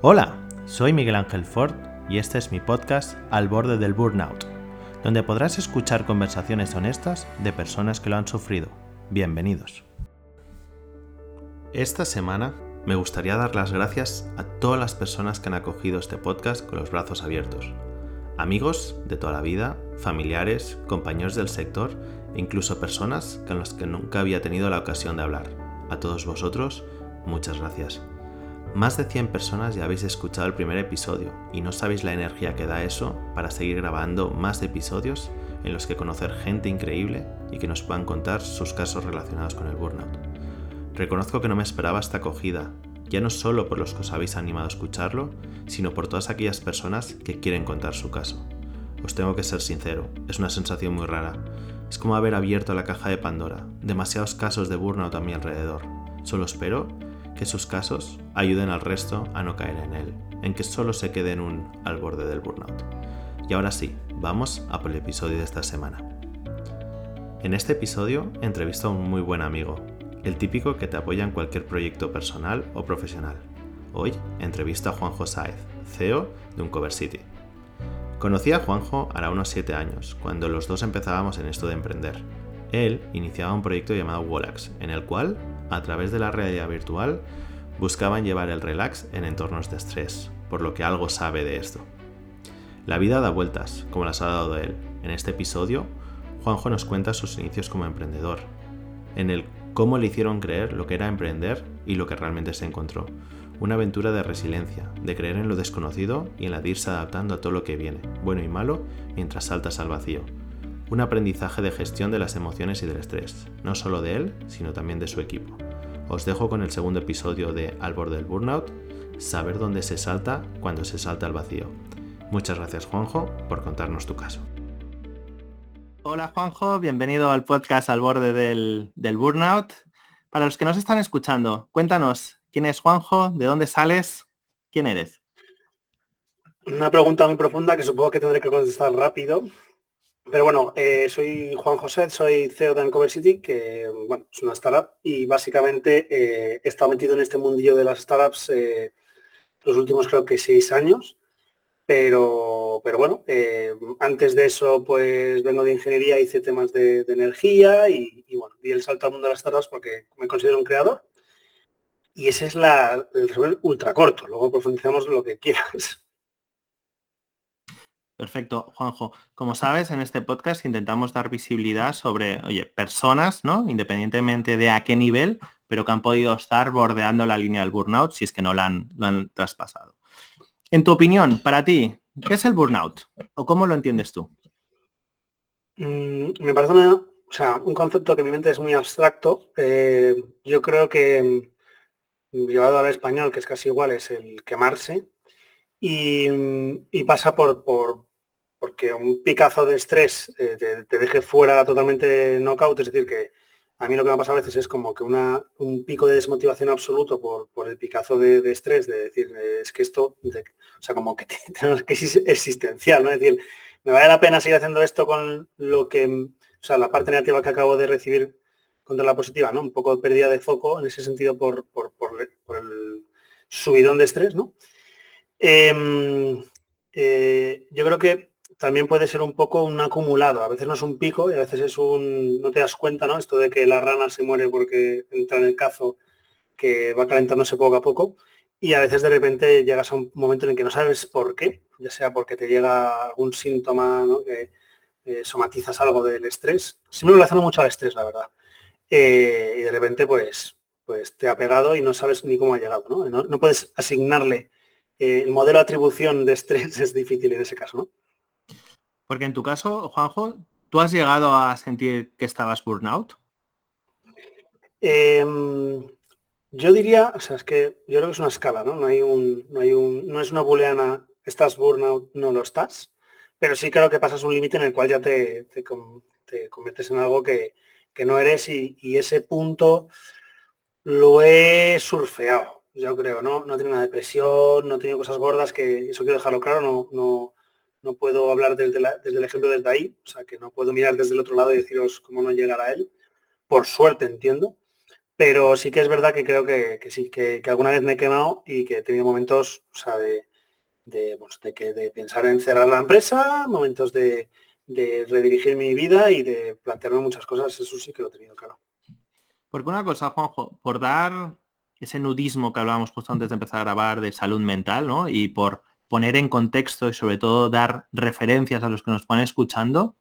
Hola, soy Miguel Ángel Ford y este es mi podcast Al borde del burnout, donde podrás escuchar conversaciones honestas de personas que lo han sufrido. Bienvenidos. Esta semana me gustaría dar las gracias a todas las personas que han acogido este podcast con los brazos abiertos. Amigos de toda la vida, familiares, compañeros del sector e incluso personas con las que nunca había tenido la ocasión de hablar. A todos vosotros, muchas gracias. Más de 100 personas ya habéis escuchado el primer episodio y no sabéis la energía que da eso para seguir grabando más episodios en los que conocer gente increíble y que nos puedan contar sus casos relacionados con el burnout. Reconozco que no me esperaba esta acogida, ya no solo por los que os habéis animado a escucharlo, sino por todas aquellas personas que quieren contar su caso. Os tengo que ser sincero, es una sensación muy rara. Es como haber abierto la caja de Pandora, demasiados casos de burnout a mi alrededor. Solo espero que sus casos ayuden al resto a no caer en él, en que solo se queden un al borde del burnout. Y ahora sí, vamos a por el episodio de esta semana. En este episodio entrevisto a un muy buen amigo, el típico que te apoya en cualquier proyecto personal o profesional. Hoy entrevisto a Juanjo Saez, CEO de Uncover City. Conocí a Juanjo hará unos 7 años, cuando los dos empezábamos en esto de emprender. Él iniciaba un proyecto llamado Wolax, en el cual a través de la realidad virtual, buscaban llevar el relax en entornos de estrés, por lo que algo sabe de esto. La vida da vueltas, como las ha dado él. En este episodio, Juanjo nos cuenta sus inicios como emprendedor, en el cómo le hicieron creer lo que era emprender y lo que realmente se encontró. Una aventura de resiliencia, de creer en lo desconocido y en la de irse adaptando a todo lo que viene, bueno y malo, mientras saltas al vacío un aprendizaje de gestión de las emociones y del estrés, no solo de él, sino también de su equipo. Os dejo con el segundo episodio de Al borde del burnout, saber dónde se salta cuando se salta al vacío. Muchas gracias Juanjo por contarnos tu caso. Hola Juanjo, bienvenido al podcast Al borde del, del burnout. Para los que nos están escuchando, cuéntanos, ¿quién es Juanjo? ¿De dónde sales? ¿Quién eres? Una pregunta muy profunda que supongo que tendré que contestar rápido. Pero bueno, eh, soy Juan José, soy CEO de Uncover City, que bueno, es una startup y básicamente eh, he estado metido en este mundillo de las startups eh, los últimos creo que seis años. Pero, pero bueno, antes de eso pues vengo de ingeniería, hice temas de, energía y, bueno, di el salto al mundo de las startups porque me considero un creador. Y ese es la, el resumen ultra corto, luego profundizamos lo que quieras. Perfecto, Juanjo. Como sabes, en este podcast intentamos dar visibilidad sobre, oye, personas, ¿no? Independientemente de a qué nivel, pero que han podido estar bordeando la línea del burnout si es que no la han, han traspasado. En tu opinión, para ti, ¿qué es el burnout? ¿O cómo lo entiendes tú? Mm, me parece o sea, un concepto que en mi mente es muy abstracto. Eh, yo creo que mm, llevado al español, que es casi igual, es el quemarse. Y, mm, pasa por, porque un picazo de estrés eh, te, deje fuera totalmente knockout, es decir, que a mí lo que me ha pasado a veces es como que una, un pico de desmotivación absoluto por, por el picazo de, estrés, de decir, es que esto, o sea, como que tenemos que es existencial, ¿no? Es decir, me vale la pena seguir haciendo esto con lo que, o sea, la parte negativa que acabo de recibir contra la positiva, ¿no? Un poco de pérdida de foco en ese sentido por, por, el subidón de estrés, ¿no? Em, eh, yo creo que también puede ser un poco un acumulado. A veces no es un pico y a veces es un... No te das cuenta, ¿no? Esto de que la rana se muere porque entra en el cazo que va calentándose poco a poco. Y a veces de repente llegas a un momento en el que no sabes por qué, ya sea porque te llega algún síntoma, ¿no? que eh, somatizas algo del estrés. Siempre lo relaciono mucho al estrés, la verdad. Eh, y de repente, pues, pues te ha pegado y no sabes ni cómo ha llegado, ¿no? No, puedes asignarle eh, el modelo de atribución de estrés, es difícil en ese caso, ¿no? Porque en tu caso, Juanjo, ¿tú has llegado a sentir que estabas burnout? Em, yo diría, o sea, es que yo creo que es una escala, ¿no? No hay un, no hay un, no es una booleana, estás burnout, no lo estás, pero sí creo que pasas un límite en el cual ya te, te, conviertes en algo que, no eres y, ese punto lo he surfeado, yo creo, ¿no? No tiene una depresión, no he cosas gordas, que eso quiero dejarlo claro, no, no, no puedo hablar desde, el ejemplo desde ahí, o sea, que no puedo mirar desde el otro lado y deciros cómo no llegar a él. Por suerte entiendo, Pero sí que es verdad que creo que, sí, que, alguna vez me he quemado y que he tenido momentos, o sea, de, pues, que, de pensar en cerrar la empresa, momentos de, redirigir mi vida y de plantearme muchas cosas, eso sí que lo he tenido claro. Porque una cosa, Juanjo, por dar ese nudismo que hablábamos justo antes de empezar a grabar de salud mental, ¿no? Y por poner en contexto y sobre todo dar referencias a los que nos ponen escuchando,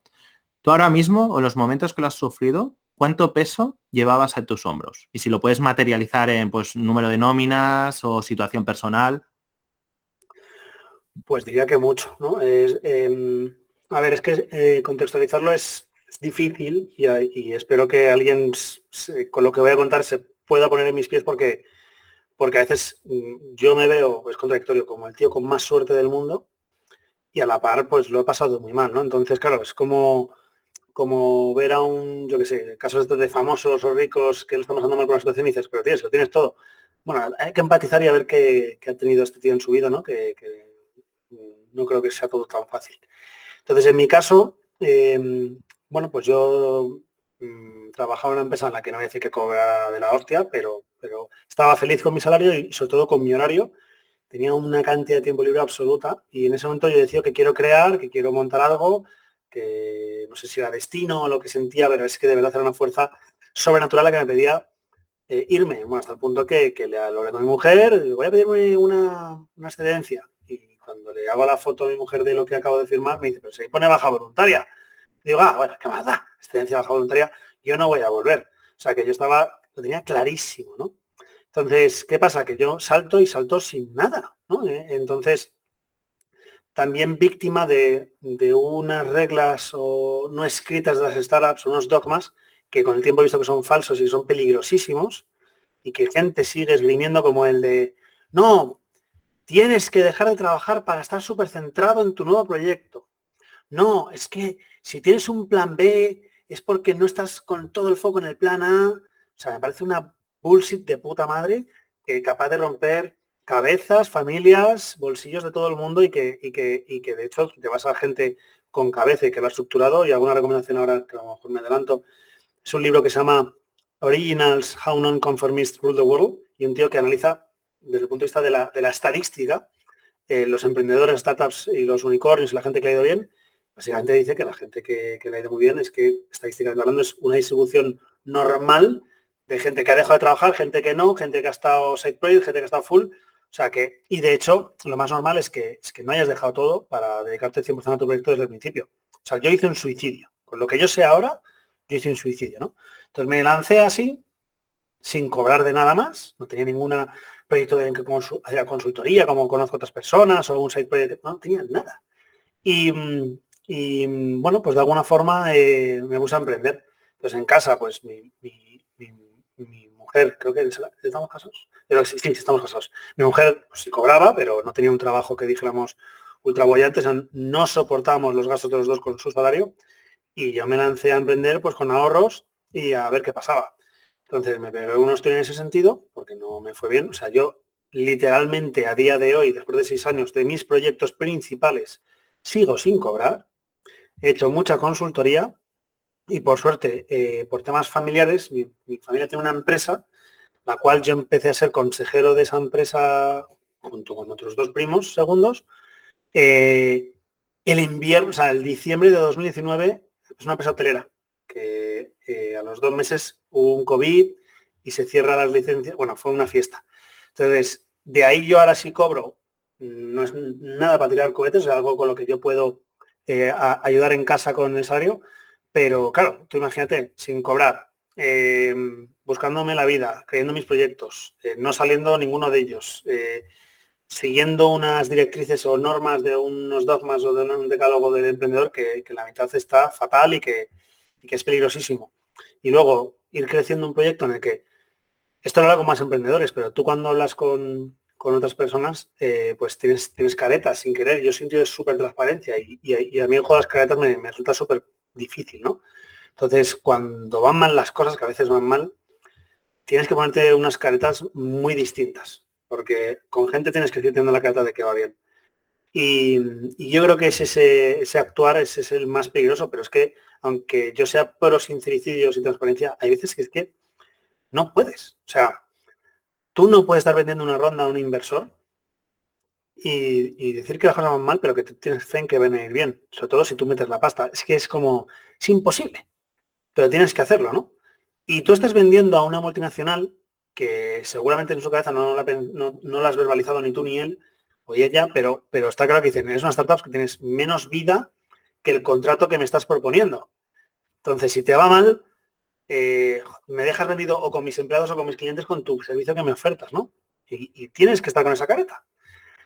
tú ahora mismo o los momentos que lo has sufrido, ¿cuánto peso llevabas a tus hombros? Y si lo puedes materializar en pues número de nóminas o situación personal. Pues diría que mucho, ¿no? Em, a ver, es que eh, contextualizarlo es, difícil y, espero que alguien con lo que voy a contar se pueda poner en mis pies porque porque a veces mm, yo me veo, es contradictorio, como el tío con más suerte del mundo y a la par pues lo he pasado muy mal, ¿no? Entonces, claro, es como, como ver a un, yo qué sé, casos de famosos o ricos que le estamos pasando mal con la situación y dices, pero tienes, lo tienes todo. Bueno, hay que empatizar y a ver qué, ha tenido este tío en su vida, ¿no? Que, no creo que sea todo tan fácil. Entonces, en mi caso, em, bueno, pues yo mm, trabajaba en una empresa en la que no voy a decir que cobra de la hostia, pero pero estaba feliz con mi salario y sobre todo con mi horario. Tenía una cantidad de tiempo libre absoluta y en ese momento yo decía que quiero crear, que quiero montar algo, que no sé si era destino o lo que sentía, pero es que de verdad era una fuerza sobrenatural la que me pedía eh, irme, bueno, hasta el punto que, le hablé con mi mujer, voy a pedirme una, una excedencia. Y cuando le hago la foto a mi mujer de lo que acabo de firmar, me dice, pero se pone baja voluntaria. Digo, ah, bueno, ¿qué más da? Baja voluntaria, yo no voy a volver. O sea que yo estaba lo tenía clarísimo, ¿no? Entonces, ¿qué pasa? Que yo salto y salto sin nada, ¿no? Eh, entonces, también víctima de, unas reglas o no escritas de las startups, unos dogmas que con el tiempo he visto que son falsos y son peligrosísimos y que gente sigue esgrimiendo como el de, no, tienes que dejar de trabajar para estar súper centrado en tu nuevo proyecto. No, es que si tienes un plan B es porque no estás con todo el foco en el plan A o sea, me parece una bullshit de puta madre que capaz de romper cabezas, familias, bolsillos de todo el mundo y que, y que, y que de hecho te vas a gente con cabeza y que lo ha estructurado y alguna recomendación ahora que a lo mejor me adelanto. Es un libro que se llama Originals, How Non-Conformists Rule the World y un tío que analiza desde el punto de vista de la, de la estadística eh, los emprendedores, startups y los unicornios y la gente que ha ido bien, básicamente dice que la gente que, le ha ido muy bien es que estadísticamente hablando es una distribución normal de gente que ha dejado de trabajar, gente que no, gente que ha estado side project, gente que ha estado full. O sea que, y de hecho, lo más normal es que, es que no hayas dejado todo para dedicarte 100% a tu proyecto desde el principio. O sea, yo hice un suicidio. Con lo que yo sé ahora, yo hice un suicidio, ¿no? Entonces me lancé así, sin cobrar de nada más. No tenía ningún proyecto de consultoría, como conozco otras personas, o un side project. No, tenía nada. Y, bueno, pues de alguna forma eh, me puse a emprender. Entonces en casa, pues mi mi mujer, creo que estamos casados, pero sí, sí, estamos casados. Mi mujer pues, sí cobraba, pero no tenía un trabajo que dijéramos ultra bollante, no soportábamos los gastos de los dos con su salario y yo me lancé a emprender pues con ahorros y a ver qué pasaba. Entonces me pegué unos estoy en ese sentido, porque no me fue bien. O sea, yo literalmente a día de hoy, después de seis años de mis proyectos principales, sigo sin cobrar. He hecho mucha consultoría, y por suerte, eh, por temas familiares, mi, familia tiene una empresa, la cual yo empecé a ser consejero de esa empresa junto con otros dos primos segundos. Eh, el invierno, o sea, el diciembre de 2019 es una empresa hotelera que eh, a los dos meses hubo un COVID y se cierra las licencias. Bueno, fue una fiesta. Entonces, de ahí yo ahora sí cobro. No es nada para tirar cohetes, es algo con lo que yo puedo ayudar en casa con el salario, pero claro, tú imagínate, sin cobrar, eh, buscándome la vida, creyendo mis proyectos, eh, no saliendo ninguno de ellos, eh, siguiendo unas directrices o normas de unos dogmas o de un decálogo del emprendedor que, la mitad está fatal y que, es peligrosísimo. Y luego ir creciendo un proyecto en el que, esto lo hago más emprendedores, pero tú cuando hablas con, otras personas, pues tienes, tienes caretas sin querer. Yo siento súper transparencia y, a mí el las caretas me, resulta súper difícil, ¿no? Entonces, cuando van mal las cosas, que a veces van mal, tienes que ponerte unas caretas muy distintas, porque con gente tienes que ir teniendo la careta de que va bien. Y, yo creo que es ese, ese, actuar ese es el más peligroso, pero es que aunque yo sea pro sincericidio, sin transparencia, hay veces que es que No puedes. O sea, tú no puedes estar vendiendo una ronda a un inversor y, decir que las cosas van mal, pero que tienes fe en que van a ir bien. Sobre todo si tú metes la pasta. Es que es como, es imposible. Pero tienes que hacerlo, ¿no? Y tú estás vendiendo a una multinacional que seguramente en su cabeza no la, no, has verbalizado ni tú ni él o ella, pero, pero está claro que dicen, es una startup que tienes menos vida que el contrato que me estás proponiendo. Entonces, si te va mal, eh, me dejas vendido o con mis empleados o con mis clientes con tu servicio que me ofertas, ¿no? Y, tienes que estar con esa careta.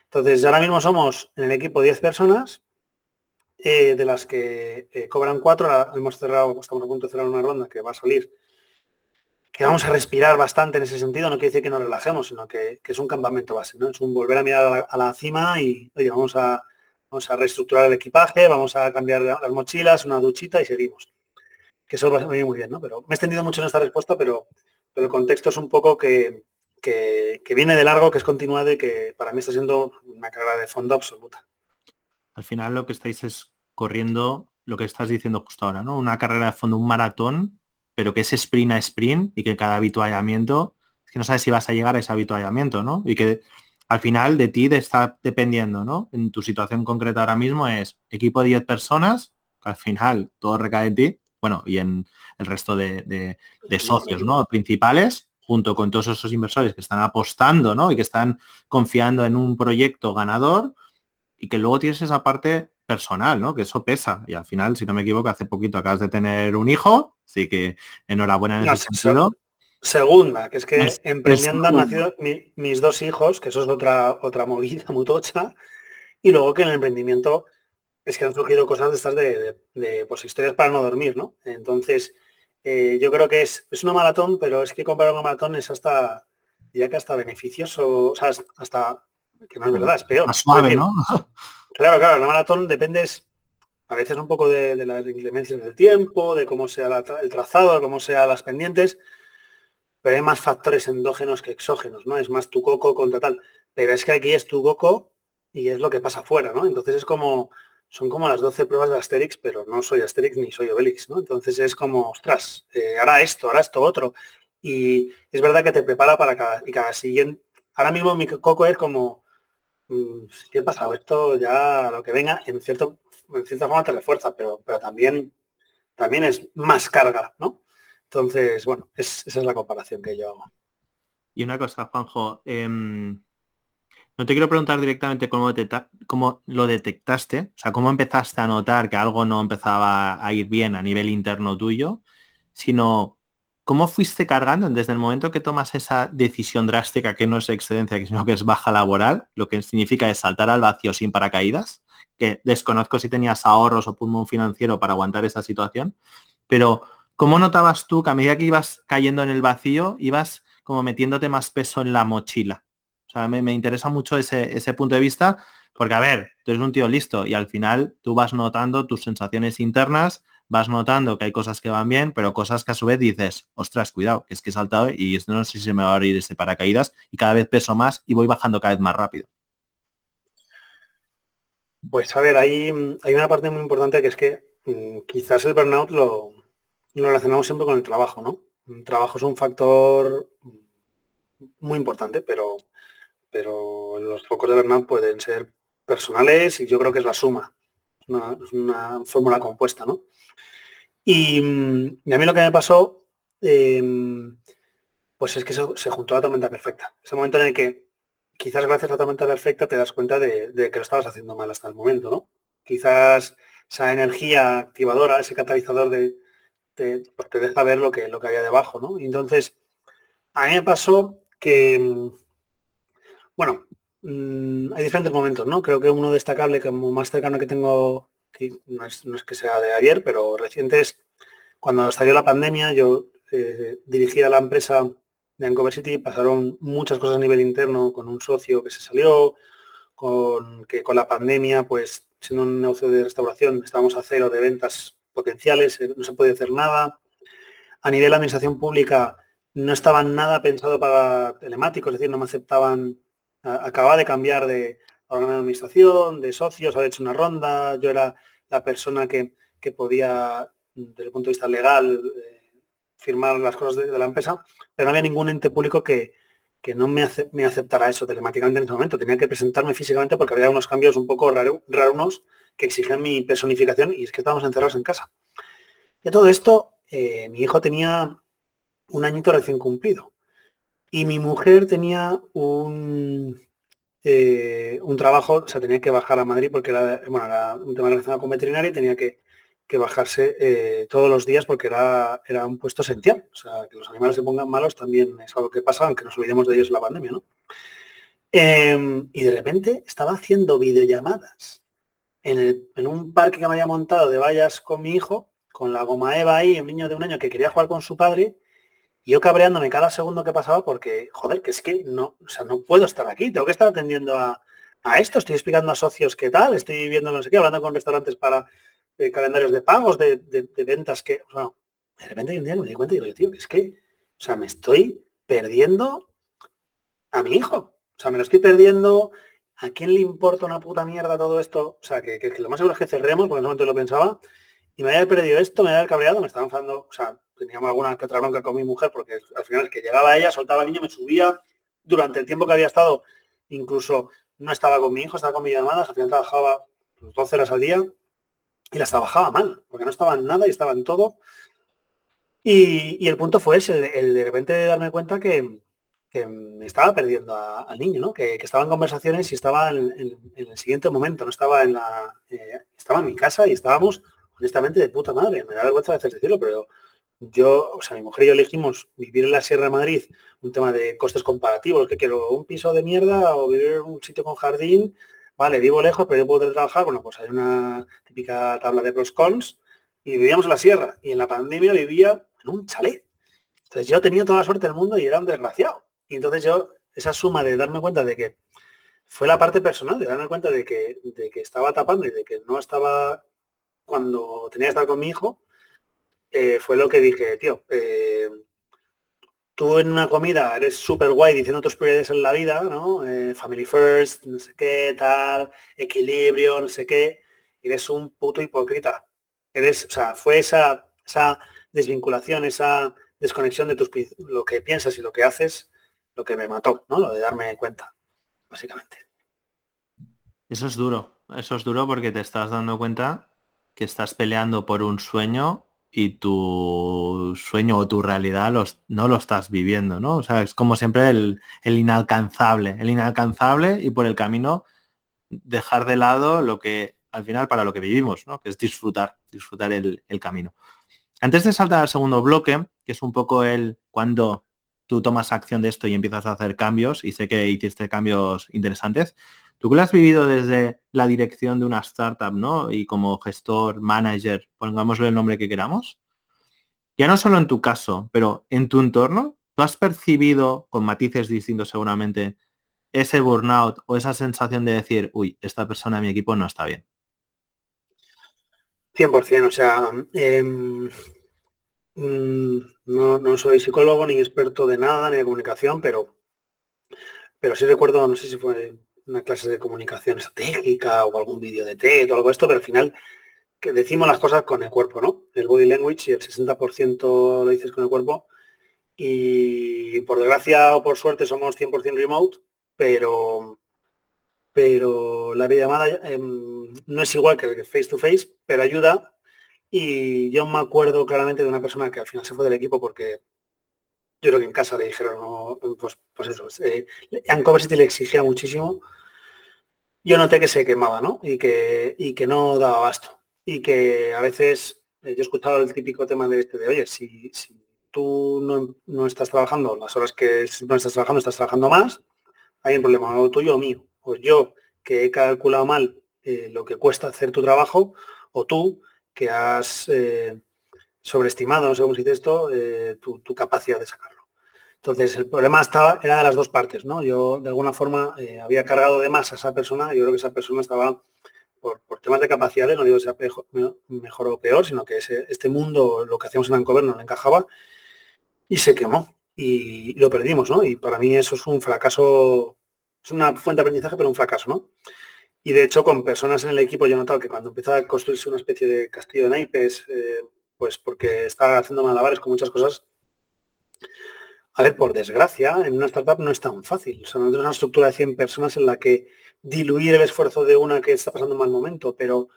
Entonces, ahora mismo somos en el equipo 10 personas, eh, de las que eh, cobran 4, hemos cerrado, estamos a punto de cerrar una ronda que va a salir, que vamos a respirar bastante en ese sentido, no quiere decir que nos relajemos, sino que, es un campamento base, ¿no? Es un volver a mirar a la, cima y, oye, vamos a, vamos a reestructurar el equipaje, vamos a cambiar las mochilas, una duchita y seguimos que eso va a venir muy bien, ¿no? Pero me he extendido mucho en esta respuesta, pero, pero el contexto es un poco que, viene de largo, que es continuado y que para mí está siendo una carrera de fondo absoluta. Al final lo que estáis es corriendo lo que estás diciendo justo ahora, ¿no? Una carrera de fondo, un maratón, pero que es sprint a sprint y que cada habituallamiento, es que no sabes si vas a llegar a ese habituallamiento, ¿no? Y que al final de ti está dependiendo, ¿no? En tu situación concreta ahora mismo es equipo de 10 personas, que al final todo recae en ti, bueno, y en el resto de, socios ¿no? principales, junto con todos esos inversores que están apostando ¿no? y que están confiando en un proyecto ganador y que luego tienes esa parte personal, ¿no? Que eso pesa. Y al final, si no me equivoco, hace poquito acabas de tener un hijo, así que enhorabuena en ese sentido. Segunda, que es que emprendiendo han nacido mis dos hijos, que eso es otra, otra movida muy tocha, y luego que en el emprendimiento es que han surgido cosas de estas de, pues, historias para no dormir, ¿no? Entonces, eh, yo creo que es, es una maratón, pero es que comparar una maratón es hasta, ya que hasta beneficioso, o sea, hasta, que no es verdad, es peor. suave, ¿no? Claro, claro, la maratón depende a veces un poco de, las inclemencias del tiempo, de cómo sea el trazado, de cómo sean las pendientes, pero hay más factores endógenos que exógenos, ¿no? Es más tu coco contra tal. Pero es que aquí es tu coco y es lo que pasa afuera, ¿no? Entonces es como, son como las 12 pruebas de Asterix, pero no soy Asterix ni soy Obelix, ¿no? Entonces es como, ostras, eh, hará esto, hará esto otro. Y es verdad que te prepara para cada, y cada siguiente. Ahora mismo mi coco es como, mm, ¿qué ha pasado? Esto ya lo que venga, en, cierto, en cierta forma te refuerza, pero, pero también, también es más carga, ¿no? Entonces, bueno, esa es la comparación que yo hago. Y una cosa, Juanjo, em, no te quiero preguntar directamente cómo, cómo, lo detectaste, o sea, cómo empezaste a notar que algo no empezaba a ir bien a nivel interno tuyo, sino cómo fuiste cargando desde el momento que tomas esa decisión drástica que no es excedencia, sino que es baja laboral, lo que significa es saltar al vacío sin paracaídas, que desconozco si tenías ahorros o pulmón financiero para aguantar esa situación, pero ¿cómo notabas tú que a medida que ibas cayendo en el vacío, ibas como metiéndote más peso en la mochila? O sea, me, interesa mucho ese, punto de vista, porque a ver, tú eres un tío listo y al final tú vas notando tus sensaciones internas, vas notando que hay cosas que van bien, pero cosas que a su vez dices, ostras, cuidado, que es que he saltado y esto no sé si se me va a abrir ese paracaídas y cada vez peso más y voy bajando cada vez más rápido. Pues a ver, hay, hay una parte muy importante que es que mm, quizás el burnout lo relacionamos siempre con el trabajo, ¿no? El trabajo es un factor muy importante, pero pero los focos de Bernard pueden ser personales y yo creo que es la suma, es una, fórmula compuesta, ¿no? Y, a mí lo que me pasó, em, pues es que se, juntó la tormenta perfecta. Ese momento en el que quizás gracias a la tormenta perfecta te das cuenta de, que lo estabas haciendo mal hasta el momento, ¿no? Quizás esa energía activadora, ese catalizador de, pues te deja ver lo que, lo que había debajo, ¿no? entonces, a mí me pasó que, bueno, mm, hay diferentes momentos, ¿no? Creo que uno destacable, como más cercano que tengo, que no, es, que sea de ayer, pero reciente es cuando salió la pandemia, yo eh, dirigía la empresa de Ancover City, pasaron muchas cosas a nivel interno con un socio que se salió, con que con la pandemia, pues siendo un negocio de restauración, estábamos a cero de ventas potenciales, eh, no se puede hacer nada. A nivel de administración pública no estaba nada pensado para telemáticos, es decir, no me aceptaban acababa de cambiar de órgano de administración, de socios, había hecho una ronda, yo era la persona que, podía, desde el punto de vista legal, eh, firmar las cosas de, la empresa, pero no había ningún ente público que, que no me, aceptara eso telemáticamente en ese momento. Tenía que presentarme físicamente porque había unos cambios un poco raros que exigían mi personificación y es que estábamos encerrados en casa. Y todo esto, eh, mi hijo tenía un añito recién cumplido y mi mujer tenía un, eh, un trabajo, o sea, tenía que bajar a Madrid porque era, bueno, era un tema relacionado con veterinaria y tenía que que bajarse eh, todos los días porque era, era un puesto esencial. O sea, que los animales se pongan malos también es algo que pasa, aunque nos olvidemos de ellos en la pandemia, ¿no? Em, y de repente estaba haciendo videollamadas en, un parque que me había montado de vallas con mi hijo, con la goma Eva ahí, un niño de un año que quería jugar con su padre, yo cabreándome cada segundo que pasaba porque, joder, que es que no, o sea, no puedo estar aquí, tengo que estar atendiendo a, a esto, estoy explicando a socios qué tal, estoy viendo no sé qué, hablando con restaurantes para calendarios de pagos, de, ventas que, o sea, de repente un día me di cuenta y digo, tío, que es que, o sea, me estoy perdiendo a mi hijo. O sea, me lo estoy perdiendo. ¿A quién le importa una puta mierda todo esto? O sea, que, lo más seguro es que cerremos, porque en ese momento lo pensaba, y me había perdido esto, me había cabreado, me estaba enfadando, o sea, teníamos alguna que otra bronca con mi mujer, porque al final es que llegaba ella, soltaba al niño, me subía, durante el tiempo que había estado, incluso no estaba con mi hijo, estaba con mi llamadas, al final trabajaba 12 horas al día, y las trabajaba mal, porque no estaba en nada y estaba en todo. Y, el punto fue ese, el, de repente darme cuenta que, me estaba perdiendo al niño, ¿no? Que, estaba en conversaciones y estaba en, el siguiente momento, no estaba en la. Eh, estaba en mi casa y estábamos honestamente de puta madre. Me da vergüenza a veces decirlo, pero yo, o sea, mi mujer y yo elegimos vivir en la Sierra de Madrid, un tema de costes comparativos, que quiero un piso de mierda o vivir en un sitio con jardín vale, vivo lejos, pero yo puedo trabajar, bueno, pues hay una típica tabla de pros cons y vivíamos en la sierra y en la pandemia vivía en un chalet. Entonces yo tenía toda la suerte del mundo y era un desgraciado. Y entonces yo, esa suma de darme cuenta de que fue la parte personal, de darme cuenta de que, de que estaba tapando y de que no estaba cuando tenía que estar con mi hijo, eh, fue lo que dije, tío, eh, tú en una comida eres súper guay diciendo tus prioridades en la vida, ¿no? Eh, family first, no sé qué, tal, equilibrio, no sé qué, eres un puto hipócrita. Eres, o sea, fue esa, esa desvinculación, esa desconexión de tus lo que piensas y lo que haces, lo que me mató, ¿no? Lo de darme cuenta, básicamente. Eso es duro, eso es duro porque te estás dando cuenta que estás peleando por un sueño y tu sueño o tu realidad los, no lo estás viviendo, ¿no? O sea, es como siempre el, inalcanzable, el inalcanzable y por el camino dejar de lado lo que al final para lo que vivimos, ¿no? Que es disfrutar, disfrutar el, el camino. Antes de saltar al segundo bloque, que es un poco el cuando tú tomas acción de esto y empiezas a hacer cambios, y sé que hiciste cambios interesantes, Tú que lo has vivido desde la dirección de una startup, ¿no? Y como gestor, manager, pongámosle el nombre que queramos. Ya no solo en tu caso, pero en tu entorno, ¿tú has percibido, con matices distintos seguramente, ese burnout o esa sensación de decir, uy, esta persona mi equipo no está bien? 100%, o sea, em, mm, no, no, soy psicólogo ni experto de nada, ni de comunicación, pero, pero sí recuerdo, no sé si fue una clase de comunicación estratégica o algún vídeo de TED o algo de esto, pero al final que decimos las cosas con el cuerpo, ¿no? El body language y el 60% lo dices con el cuerpo. Y por desgracia o por suerte somos 100% remote, pero, pero la videollamada em, no es igual que el face to face, pero ayuda. Y yo me acuerdo claramente de una persona que al final se fue del equipo porque yo creo que en casa le dijeron, pues, pues eso, eh, City le exigía muchísimo. Yo noté que se quemaba, ¿no? Y que, y que no daba abasto. Y que a veces, eh, yo he escuchado el típico tema de este de, oye, si, tú no, estás trabajando las horas que no estás trabajando, estás trabajando más, hay un problema, o tuyo o mío. Pues yo, que he calculado mal eh, lo que cuesta hacer tu trabajo, o tú, que has eh, sobreestimado, no sé cómo se dice esto, tu, capacidad de sacar. Entonces, el problema estaba, era de las dos partes, ¿no? Yo, de alguna forma, eh, había cargado de más a esa persona. Yo creo que esa persona estaba, por, temas de capacidades, no digo que sea mejor, o peor, sino que este mundo, lo que hacíamos en Ancover, no le encajaba y se quemó. Y, lo perdimos, ¿no? Y para mí eso es un fracaso, es una fuente de aprendizaje, pero un fracaso, ¿no? Y de hecho, con personas en el equipo, yo he notado que cuando empieza a construirse una especie de castillo de naipes, eh, pues porque estaba haciendo malabares con muchas cosas, A ver, por desgracia, en una startup no es tan fácil. O sea, una estructura de 100 personas en la que diluir el esfuerzo de una que está pasando un mal momento, pero,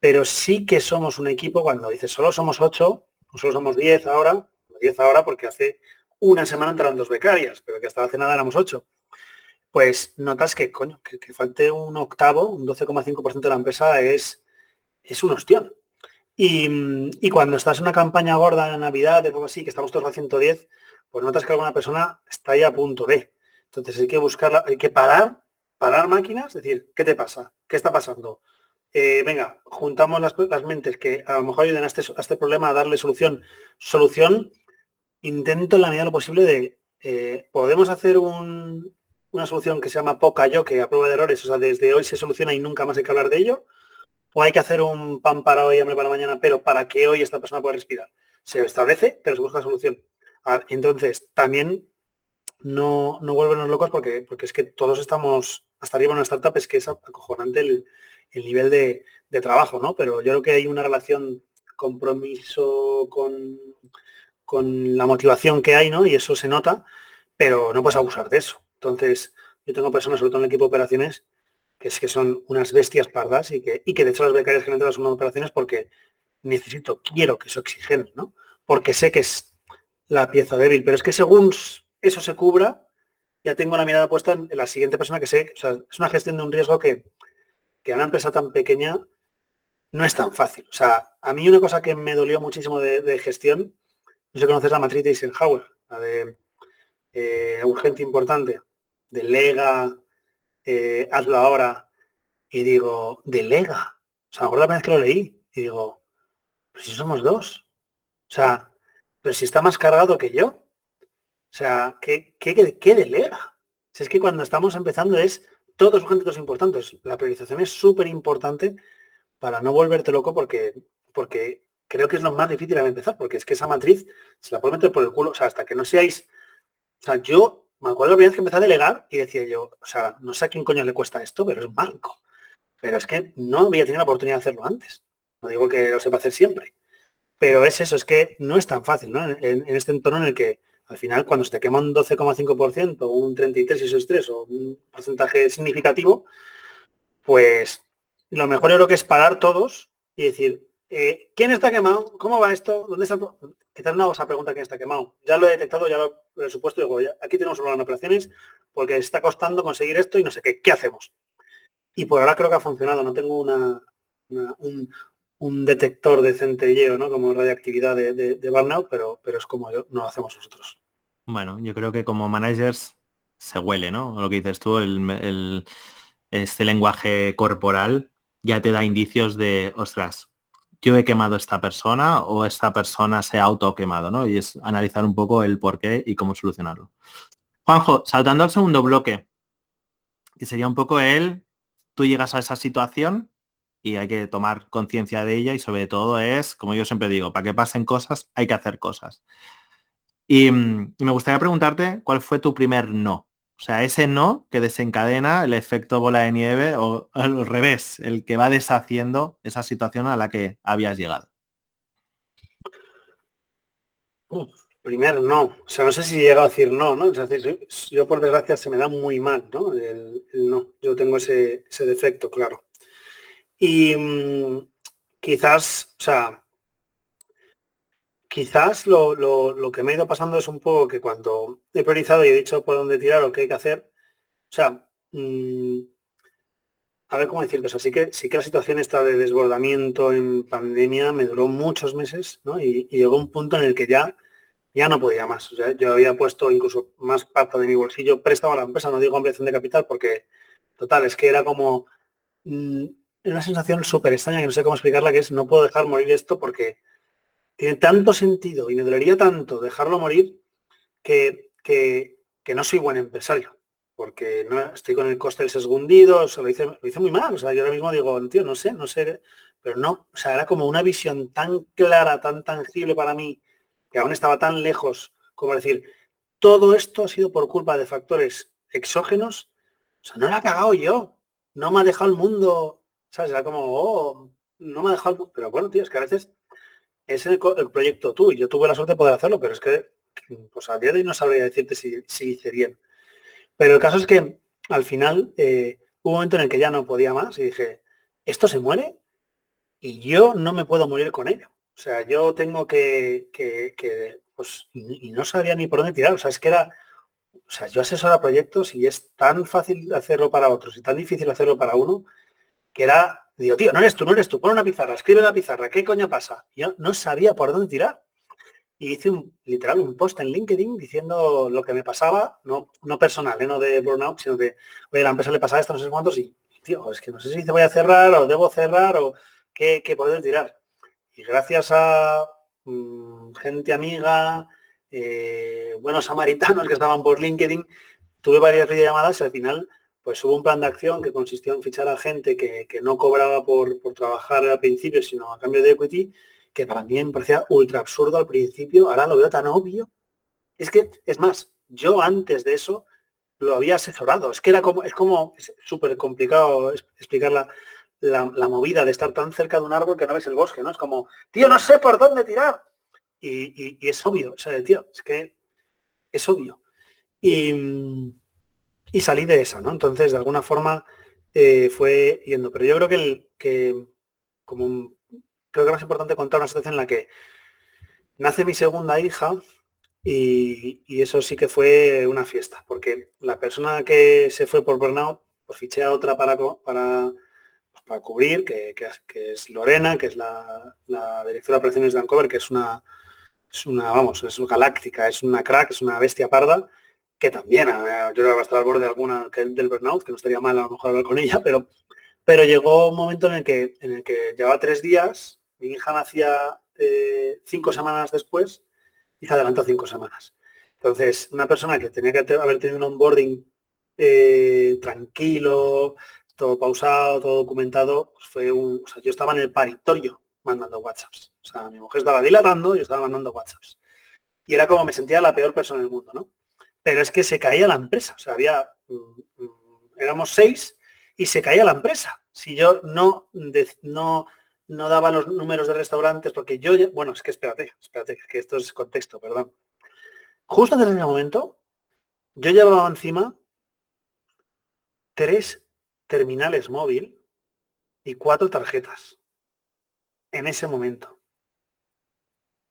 pero sí que somos un equipo cuando dices solo somos 8, o solo somos 10 ahora, 10 ahora porque hace una semana entraron dos becarias, pero que hasta hace nada éramos 8. Pues notas que, coño, que, falte un octavo, un 12,5% de la empresa es, es un ostión. Y, cuando estás en una campaña gorda en Navidad, de algo así, que estamos todos a 110, pues notas que alguna persona está ahí a punto de. Entonces hay que buscarla, hay que parar, parar máquinas, decir, ¿qué te pasa? ¿Qué está pasando? Eh, venga, juntamos las, mentes que a lo mejor ayuden a este, a este, problema a darle solución. Solución, intento en la medida de lo posible de, eh, podemos hacer una solución que se llama poca yo, que a prueba de errores, o sea, desde hoy se soluciona y nunca más hay que hablar de ello, o hay que hacer un pan para hoy, hambre para mañana, pero para que hoy esta persona pueda respirar. Se establece, pero se busca solución. Ah, entonces, también no, no vuelven locos porque, porque es que todos estamos, hasta arriba en una startup es que es acojonante el, nivel de, trabajo, ¿no? Pero yo creo que hay una relación compromiso con, con la motivación que hay, ¿no? Y eso se nota, pero no puedes abusar de eso. Entonces, yo tengo personas, sobre todo en el equipo de operaciones, que es que son unas bestias pardas y que, y que de hecho las becarias generan las operaciones porque necesito, quiero que eso oxigene, ¿no? Porque sé que es la pieza débil. Pero es que según eso se cubra, ya tengo la mirada puesta en, la siguiente persona que sé. O sea, es una gestión de un riesgo que, que a una empresa tan pequeña no es tan fácil. O sea, a mí una cosa que me dolió muchísimo de, gestión, no sé conoces la matriz de Eisenhower, la de eh, urgente importante, delega, eh, hazlo ahora, y digo, delega. O sea, ahora la primera vez que lo leí, y digo, pues si somos dos. O sea, pero si está más cargado que yo. O sea, ¿qué, qué, delega? Si es que cuando estamos empezando es todos los importantes. La priorización es súper importante para no volverte loco porque, porque creo que es lo más difícil de empezar, porque es que esa matriz se la puede meter por el culo. O sea, hasta que no seáis. O sea, yo me acuerdo la que empecé a delegar y decía yo, o sea, no sé a quién coño le cuesta esto, pero es banco. Pero es que no había tenido la oportunidad de hacerlo antes. No digo que lo sepa hacer siempre. Pero es eso, es que no es tan fácil, ¿no? En, este entorno en el que al final cuando se te quema un 12,5% o un 33 si es 3 o un porcentaje significativo, pues lo mejor yo creo que es parar todos y decir, eh, ¿quién está quemado? ¿Cómo va esto? ¿Dónde está? Quizás no esa pregunta quién está quemado. Ya lo he detectado, ya lo, he supuesto, digo, aquí tenemos un problema de operaciones porque está costando conseguir esto y no sé qué, ¿qué hacemos? Y por ahora creo que ha funcionado, no tengo una, un, un detector de centelleo, ¿no? Como radiactividad de, de, burnout, pero, pero es como no lo hacemos nosotros. Bueno, yo creo que como managers se huele, ¿no? Lo que dices tú, el, este lenguaje corporal ya te da indicios de, ostras, yo he quemado a esta persona o esta persona se ha auto quemado, ¿no? Y es analizar un poco el por qué y cómo solucionarlo. Juanjo, saltando al segundo bloque, que sería un poco el, tú llegas a esa situación y hay que tomar conciencia de ella y sobre todo es, como yo siempre digo, para que pasen cosas hay que hacer cosas. Y, mm, me gustaría preguntarte cuál fue tu primer no. O sea, ese no que desencadena el efecto bola de nieve o al revés, el que va deshaciendo esa situación a la que habías llegado. primer no. O sea, no sé si he llegado a decir no, ¿no? Yo por desgracia se me da muy mal, ¿no? El, no. Yo tengo ese, ese defecto, claro. Y mm, quizás, o sea, quizás lo, que me ha ido pasando es un poco que cuando he priorizado y he dicho por dónde tirar lo que hay que hacer, o sea, mm, a ver cómo decirlo, o sea, sí que, sí que la situación esta de desbordamiento en pandemia me duró muchos meses, ¿no? Y, llegó un punto en el que ya, ya no podía más. O yo había puesto incluso más parte de mi bolsillo préstamo a la empresa, no digo ampliación de capital, porque total, es que era como... Mm, una sensación súper extraña que no sé cómo explicarla, que es no puedo dejar morir esto porque tiene tanto sentido y me dolería tanto dejarlo morir que, que, no soy buen empresario. Porque no estoy con el coste del sesgo hundido, lo hice, lo hice muy mal. O sea, yo ahora mismo digo, tío, no sé, no sé, pero no. O sea, era como una visión tan clara, tan tangible para mí, que aún estaba tan lejos, como decir, todo esto ha sido por culpa de factores exógenos. O sea, no la ha cagado yo. No me ha dejado el mundo ¿Sabes? Era como, oh, no me ha dejado... Pero bueno, tío, es que a veces es el, proyecto tú y yo tuve la suerte de poder hacerlo, pero es que pues a día de hoy no sabría decirte si, hice bien. Pero el caso es que al final eh, hubo un momento en el que ya no podía más y dije, esto se muere y yo no me puedo morir con ello. O sea, yo tengo que, que, pues, y no sabía ni por dónde tirar. O sea, es que era, o sea, yo asesoro proyectos y es tan fácil hacerlo para otros y tan difícil hacerlo para uno, que era, digo, tío, no eres tú, no eres tú, pon una pizarra, escribe la pizarra, ¿qué coño pasa? Yo no sabía por dónde tirar. Y hice un, literal un post en LinkedIn diciendo lo que me pasaba, no, no personal, ¿eh? no de burnout, sino de, oye, la empresa le pasaba esto, no sé cuántos, y, tío, es que no sé si te voy a cerrar o debo cerrar o qué, qué poder tirar. Y gracias a mm, gente amiga, eh, buenos samaritanos que estaban por LinkedIn, tuve varias videollamadas y al final pues hubo un plan de acción que consistió en fichar a gente que, no cobraba por, trabajar al principio, sino a cambio de equity, que para mí me parecía ultra absurdo al principio, ahora lo veo tan obvio. Es que, es más, yo antes de eso lo había asesorado. Es que era como, es como súper complicado explicar la, la, movida de estar tan cerca de un árbol que no ves el bosque, ¿no? Es como, tío, no sé por dónde tirar. Y, es obvio, o sea, tío, es que es obvio. Y, y salí de esa, ¿no? Entonces, de alguna forma eh, fue yendo. Pero yo creo que, el, que como creo que más importante contar una situación en la que nace mi segunda hija y, eso sí que fue una fiesta, porque la persona que se fue por burnout, pues fiché a otra para, para, pues, para cubrir, que, es Lorena, que es la, la directora de operaciones de Vancouver, que es una, es una, vamos, es una galáctica, es una crack, es una bestia parda, que también, yo creo que al borde de alguna del burnout, que no estaría mal a lo mejor hablar con ella, pero, pero llegó un momento en el que, en el que llevaba tres días, mi hija nacía eh, cinco semanas después y se adelantó cinco semanas. Entonces, una persona que tenía que haber tenido un onboarding eh, tranquilo, todo pausado, todo documentado, pues fue un. O sea, yo estaba en el paritorio mandando WhatsApps. O sea, mi mujer estaba dilatando yo estaba mandando WhatsApps. Y era como me sentía la peor persona del mundo, ¿no? Pero es que se caía la empresa. O sea, había. Mm, mm, éramos seis y se caía la empresa. Si yo no, no, no daba los números de restaurantes, porque yo, bueno, es que espérate, espérate, que esto es contexto, perdón. Justo en ese momento, yo llevaba encima tres terminales móvil y cuatro tarjetas en ese momento.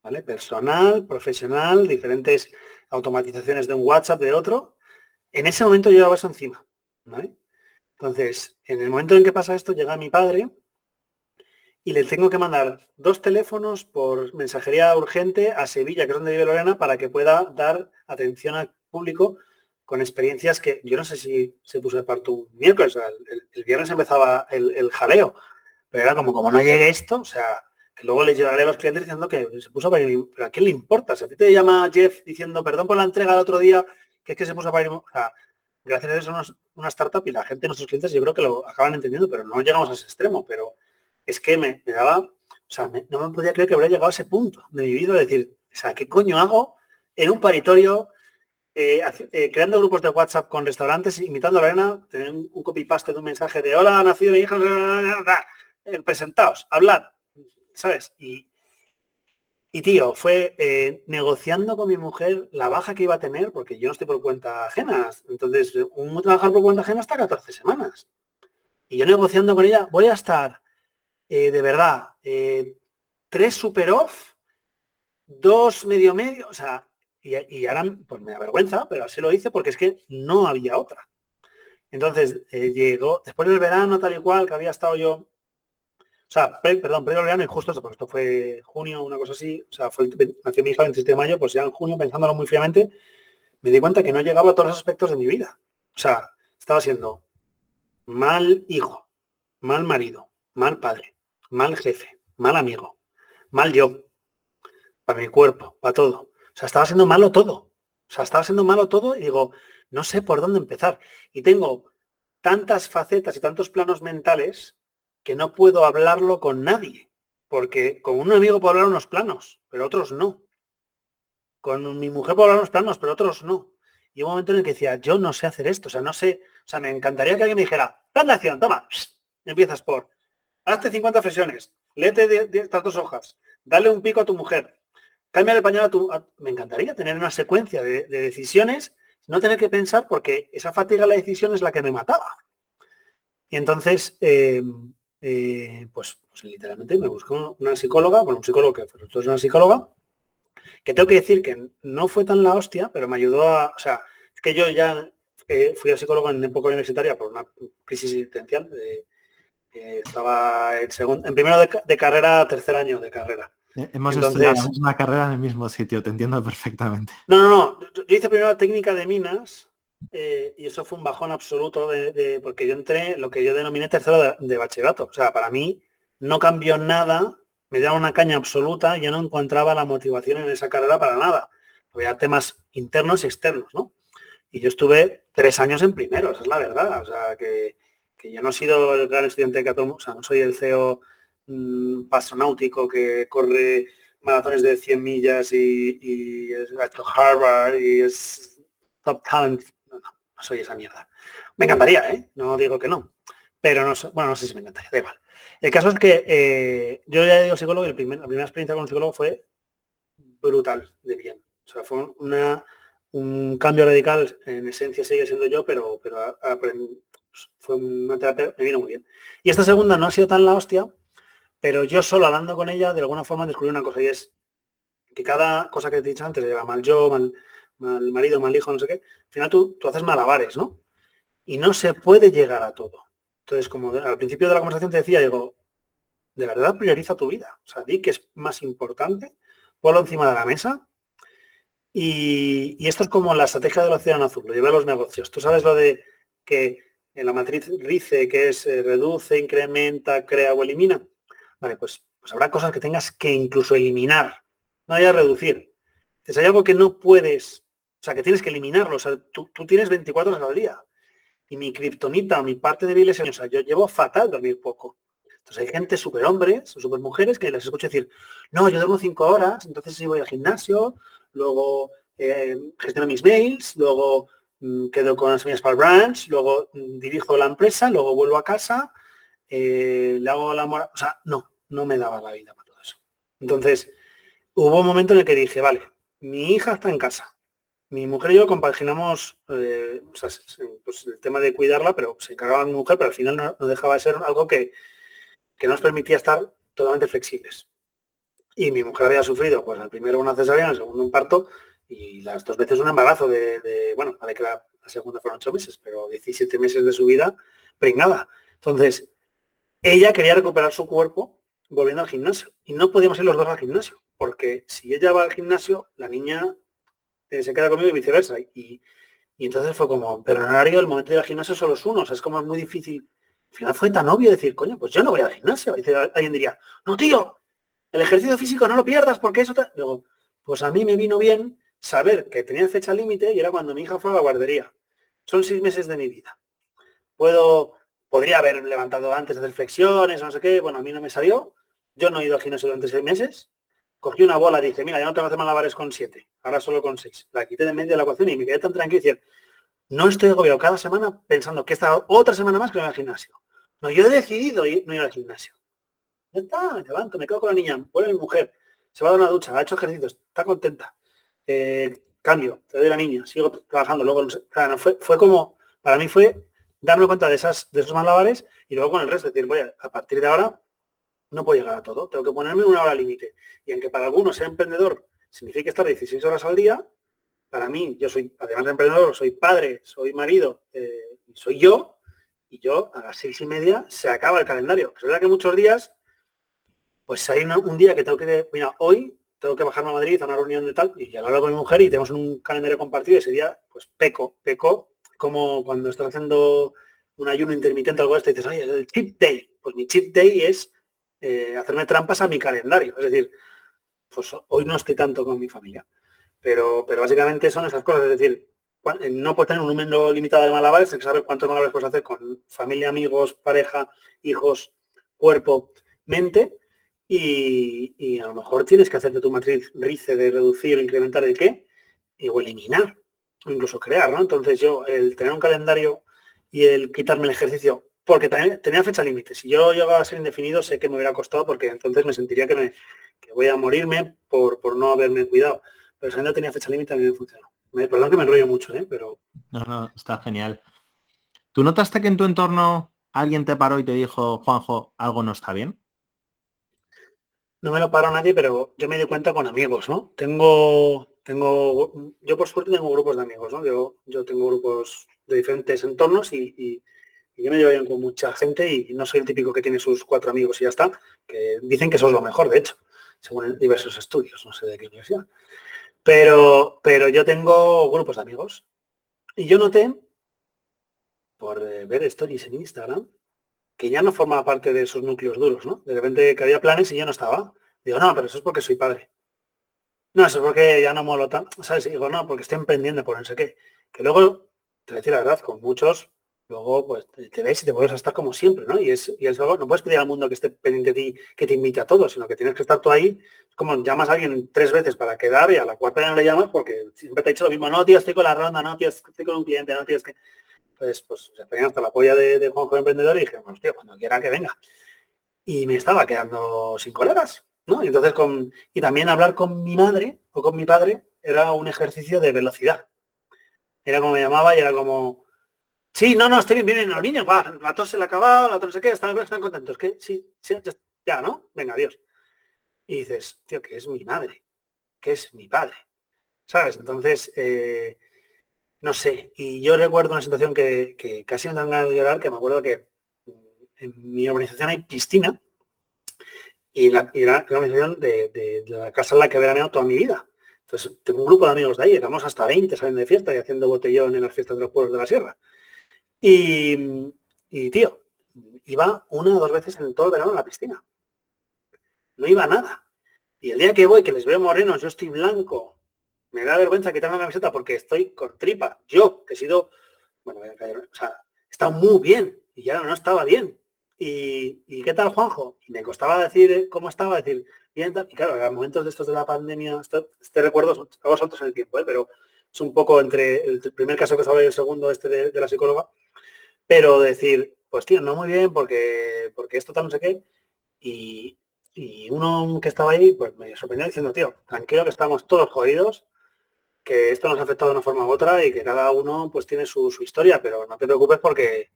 ¿Vale? Personal, profesional, diferentes automatizaciones de un WhatsApp, de otro. En ese momento yo llevaba eso encima. Entonces, en el momento en que pasa esto, llega mi padre y le tengo que mandar dos teléfonos por mensajería urgente a Sevilla, que es donde vive Lorena, para que pueda dar atención al público con experiencias que yo no sé si se puso de parto un miércoles, el, viernes empezaba el, jaleo, pero era como, como no llegue esto, o sea, luego le llegaré a los clientes diciendo que se puso para ir, pero ¿a quién le importa? Si a ti te llama Jeff diciendo, perdón por la entrega del otro día, que es que se puso para ir, o sea, gracias a eso es una startup y la gente, nuestros clientes, yo creo que lo acaban entendiendo, pero no llegamos a ese extremo, pero es que me, daba, o sea, no me podía creer que hubiera llegado a ese punto de mi vida, de decir, o sea, ¿qué coño hago en un paritorio eh, eh, creando grupos de WhatsApp con restaurantes, invitando a Lorena, tener un copy-paste de un mensaje de hola, nacido mi hija, eh, presentaos, hablad, ¿sabes? Y, y tío, fue negociando con mi mujer la baja que iba a tener, porque yo no estoy por cuenta ajena. Entonces, un trabajar por cuenta ajena hasta 14 semanas. Y yo negociando con ella, voy a estar, de verdad, tres super off, dos medio medio, o sea, y, ahora pues me da vergüenza, pero así lo hice porque es que no había otra. Entonces eh, llegó, después del verano tal y cual, que había estado yo, o sea, perdón, previo verano y justo porque esto fue junio, una cosa así, o sea, fue, nació mi hija el 27 de mayo, pues ya en junio, pensándolo muy fríamente, me di cuenta que no llegaba a todos los aspectos de mi vida. O sea, estaba siendo mal hijo, mal marido, mal padre, mal jefe, mal amigo, mal yo, para mi cuerpo, para todo. O sea, estaba siendo malo todo. O sea, estaba siendo malo todo y digo, no sé por dónde empezar. Y tengo tantas facetas y tantos planos mentales que no puedo hablarlo con nadie. Porque con un amigo puedo hablar unos planos, pero otros no. Con mi mujer puedo hablar unos planos, pero otros no. Y un momento en el que decía, yo no sé hacer esto, o sea, no sé, o sea, me encantaría que alguien me dijera, plan de acción, toma, empiezas por, hazte 50 flexiones, léete de, estas dos hojas, dale un pico a tu mujer, Cambia el pañal a tu... me encantaría tener una secuencia de, decisiones, no tener que pensar porque esa fatiga de la decisión es la que me mataba. Y entonces, em, eh, pues, pues, literalmente me buscó una psicóloga, bueno, un psicólogo que es una psicóloga, que tengo que decir que no fue tan la hostia, pero me ayudó a, o sea, es que yo ya eh, fui a psicólogo en época universitaria por una crisis existencial. estaba en, segundo, en primero de, carrera, tercer año de carrera. Eh, hemos estudiado la misma carrera en el mismo sitio, te entiendo perfectamente. No, no, no. Yo hice primero técnica de minas eh, y eso fue un bajón absoluto de, porque yo entré lo que yo denominé tercero de, de, bachillerato. O sea, para mí no cambió nada, me daba una caña absoluta, y yo no encontraba la motivación en esa carrera para nada. Había temas internos y externos, ¿no? Y yo estuve tres años en primero, esa es la verdad. O sea, que, yo no he sido el gran estudiante que o sea, no soy el CEO mm, astronáutico que corre maratones de 100 millas y, es Harvard y es top talent. Soy esa mierda. Me encantaría, ¿eh? No digo que no. Pero no, bueno, no sé si me encantaría, da igual. El caso es que eh, yo ya digo psicólogo y el primer, la primera experiencia con un psicólogo fue brutal de bien. O sea, fue una, un cambio radical, en esencia sigue siendo yo, pero, pero fue una terapia, me vino muy bien. Y esta segunda no ha sido tan la hostia, pero yo solo hablando con ella, de alguna forma descubrí una cosa y es que cada cosa que te he dicho antes, lleva mal yo, mal, mal marido, mal hijo, no sé qué, al final tú, tú haces malabares, ¿no? Y no se puede llegar a todo. Entonces, como al principio de la conversación te decía, digo, de verdad prioriza tu vida. O sea, di que es más importante, ponlo encima de la mesa y, esto es como la estrategia del océano azul, lo lleva a los negocios. Tú sabes lo de que en la matriz RICE, que es eh, reduce, incrementa, crea o elimina. Vale, pues, pues habrá cosas que tengas que incluso eliminar, no haya reducir. Si hay algo que no puedes, o sea, que tienes que eliminarlo. O sea, tú, tienes 24 horas al día. Y mi kriptonita, mi parte débil es, o sea, yo llevo fatal dormir poco. Entonces hay gente, super hombres, super mujeres, que les escucho decir, no, yo duermo cinco horas, entonces sí voy al gimnasio, luego eh, gestiono mis mails, luego mm, quedo con las mías para el branch, luego mm, dirijo la empresa, luego vuelvo a casa, eh, le hago la o sea, no, no me daba la vida para todo eso. Entonces, hubo un momento en el que dije, vale, mi hija está en casa, mi mujer y yo compaginamos eh, pues, el tema de cuidarla, pero se encargaba mi mujer, pero al final no, dejaba de ser algo que, que nos permitía estar totalmente flexibles y mi mujer había sufrido, pues al primero una cesárea, el segundo un parto y las dos veces un embarazo de, bueno, vale que la, segunda fueron ocho meses, pero 17 meses de su vida pringada. Entonces, ella quería recuperar su cuerpo volviendo al gimnasio y no podíamos ir los dos al gimnasio, porque si ella va al gimnasio, la niña eh, se queda conmigo y viceversa. Y, entonces fue como, pero en horario el momento de ir al gimnasio solo es uno, o sea, es como muy difícil. Al final fue tan obvio decir, coño, pues yo no voy al gimnasio. Y alguien diría, no, tío, el ejercicio físico no lo pierdas porque eso te... Luego, pues a mí me vino bien saber que tenía fecha límite y era cuando mi hija fue a la guardería. Son seis meses de mi vida. Puedo, podría haber levantado antes de hacer flexiones, no sé qué, bueno, a mí no me salió. Yo no he ido al gimnasio durante seis meses. Cogí una bola y dije, mira, ya no tengo que hacer malabares con siete, ahora solo con seis. La quité de medio de la ecuación y me quedé tan tranquilo y decir, no estoy agobiado cada semana pensando que esta otra semana más que voy al gimnasio. No, yo he decidido ir, no ir al gimnasio. Ya está, me levanto, me quedo con la niña, vuelve mi mujer, se va a dar una ducha, ha hecho ejercicios, está contenta. Eh, cambio, te doy la niña, sigo trabajando. Luego, fue, fue como, para mí fue darme cuenta de, esas, de esos malabares y luego con el resto, decir, voy a partir de ahora no puedo llegar a todo, tengo que ponerme una hora límite. Y aunque para algunos ser emprendedor significa estar 16 horas al día, para mí, yo soy, además de emprendedor, soy padre, soy marido, eh, soy yo, y yo a las seis y media se acaba el calendario. Es verdad que muchos días pues hay un día que tengo que, mira, hoy tengo que bajarme a Madrid a una reunión de tal, y ya lo con mi mujer y tenemos un calendario compartido y ese día, pues peco, peco, como cuando estás haciendo un ayuno intermitente o algo de dices, oye, el cheat day. Pues mi cheat day es eh, hacerme trampas a mi calendario. Es decir, pues hoy no estoy tanto con mi familia. Pero, pero básicamente son esas cosas. Es decir, eh, no puedes tener un número limitado de malabares, tienes que saber cuántos malabares puedes hacer con familia, amigos, pareja, hijos, cuerpo, mente y, a lo mejor tienes que hacerte tu matriz RICE de reducir o incrementar de qué, y, o eliminar, o incluso crear, ¿no? Entonces yo, el tener un calendario y el quitarme el ejercicio, porque también tenía fecha límite. Si yo llegaba a ser indefinido, sé que me hubiera costado porque entonces me sentiría que me, voy a morirme por, por no haberme cuidado. Pero si no tenía fecha límite, a mí me funcionó. Me, perdón que me enrollo mucho, ¿eh? pero... No, no, está genial. ¿Tú notaste que en tu entorno alguien te paró y te dijo, Juanjo, algo no está bien? No me lo paró nadie, pero yo me di cuenta con amigos, ¿no? Tengo, tengo, yo por suerte tengo grupos de amigos, ¿no? Yo, yo tengo grupos de diferentes entornos y, yo me llevo bien con mucha gente y no soy el típico que tiene sus cuatro amigos y ya está, que dicen que eso es lo mejor, de hecho, según diversos estudios, no sé de qué universidad. Pero, pero yo tengo grupos de amigos y yo noté, por eh, ver stories en Instagram, que ya no formaba parte de esos núcleos duros, ¿no? De repente que había planes y yo no estaba. Digo, no, pero eso es porque soy padre. No, eso es porque ya no molo tanto, ¿sabes? Digo, no, porque estoy emprendiendo por no sé qué. Que luego, te voy a decir la verdad, con muchos, luego pues te ves y te vuelves a estar como siempre, ¿no? Y es, y es algo, no puedes pedir al mundo que esté pendiente de ti, que te invite a todo, sino que tienes que estar tú ahí, como llamas a alguien tres veces para quedar y a la cuarta ya no le llamas porque siempre te ha dicho lo mismo, no, tío, estoy con la ronda, no, tío, estoy con un cliente, no, tío, es que pues, pues se hasta la polla de, de Juanjo Emprendedor y dije, pues tío, cuando quiera que venga. Y me estaba quedando sin colegas, ¿no? Y entonces con, y también hablar con mi madre o con mi padre era un ejercicio de velocidad. Era como me llamaba y era como, sí, no, no, estoy bien, vienen los niños, va, la tos se le ha acabado, la tos no sé qué, están, contentos, que sí, sí, ya, ¿no? Venga, adiós. Y dices, tío, que es mi madre, que es mi padre. ¿Sabes? Entonces, eh, no sé, y yo recuerdo una situación que, casi me dan ganas de llorar, que me acuerdo que en mi organización hay piscina y la, y organización de, la casa en la que he veraneado toda mi vida. Entonces, tengo un grupo de amigos de ahí, éramos hasta 20 saliendo de fiesta y haciendo botellón en las fiestas de los pueblos de la sierra. Y, tío, iba una o dos veces en todo el verano a la piscina. No iba nada. Y el día que voy, que les veo morenos, yo estoy blanco, me da vergüenza quitarme la camiseta porque estoy con tripa. Yo, que he sido, bueno, o sea, está muy bien y ya no estaba bien. Y, qué tal, Juanjo? Y me costaba decir eh, cómo estaba, decir, bien, y claro, en momentos de estos de la pandemia, este recuerdo, hago saltos en el tiempo, ¿eh? pero es un poco entre el primer caso que estaba y el segundo, este de, la psicóloga, pero decir, pues tío, no muy bien, porque, porque esto tal no sé qué, y, y uno que estaba ahí, pues me sorprendió diciendo, tío, tranquilo que estamos todos jodidos, que esto nos ha afectado de una forma u otra y que cada uno pues tiene su, historia, pero no te preocupes porque,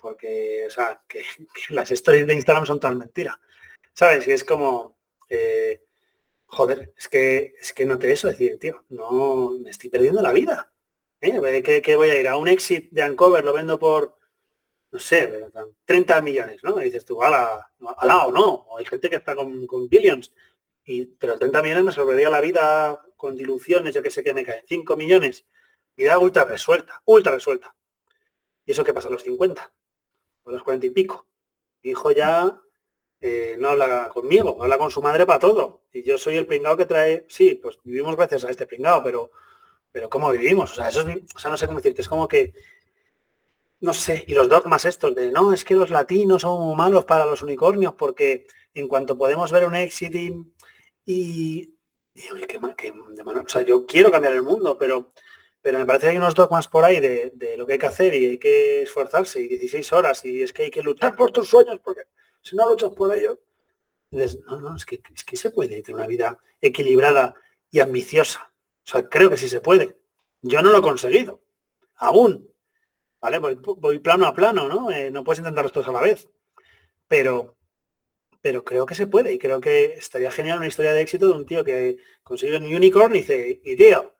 porque o sea, que, las stories de Instagram son tal mentira. ¿Sabes? Y es como, eh, joder, es que, es que no te eso decir, tío, no, me estoy perdiendo la vida. ¿eh? ¿Qué, voy a ir? A un exit de Uncover, lo vendo por, no sé, 30 millones, ¿no? Y dices tú, ala, ala o no, o hay gente que está con, billions. Y, pero 30 millones me sobreviviría la vida con diluciones, yo que sé que me caen, 5 millones, vida ultra resuelta, ultra resuelta. ¿Y eso qué pasa a los 50? O los 40 y pico. Hijo ya no habla conmigo, habla con su madre para todo. Y yo soy el pringado que trae, sí, pues vivimos gracias a este pringado, pero, pero ¿cómo vivimos? O sea, eso o sea, no sé cómo decirte, es como que, no sé, y los dogmas estos de, no, es que los latinos son malos para los unicornios porque en cuanto podemos ver un éxito y sea, yo quiero cambiar el mundo, pero, pero me parece que hay unos dogmas por ahí de, lo que hay que hacer y hay que esforzarse y 16 horas y es que hay que luchar por tus sueños porque si no luchas por ello, no, no, es que, es que se puede tener una vida equilibrada y ambiciosa. O sea, creo que sí se puede. Yo no lo he conseguido. Aún. ¿Vale? Voy, plano a plano, ¿no? Eh, no puedes intentar todos a la vez. Pero, pero creo que se puede y creo que estaría genial una historia de éxito de un tío que consiguió un unicorn y dice, y tío,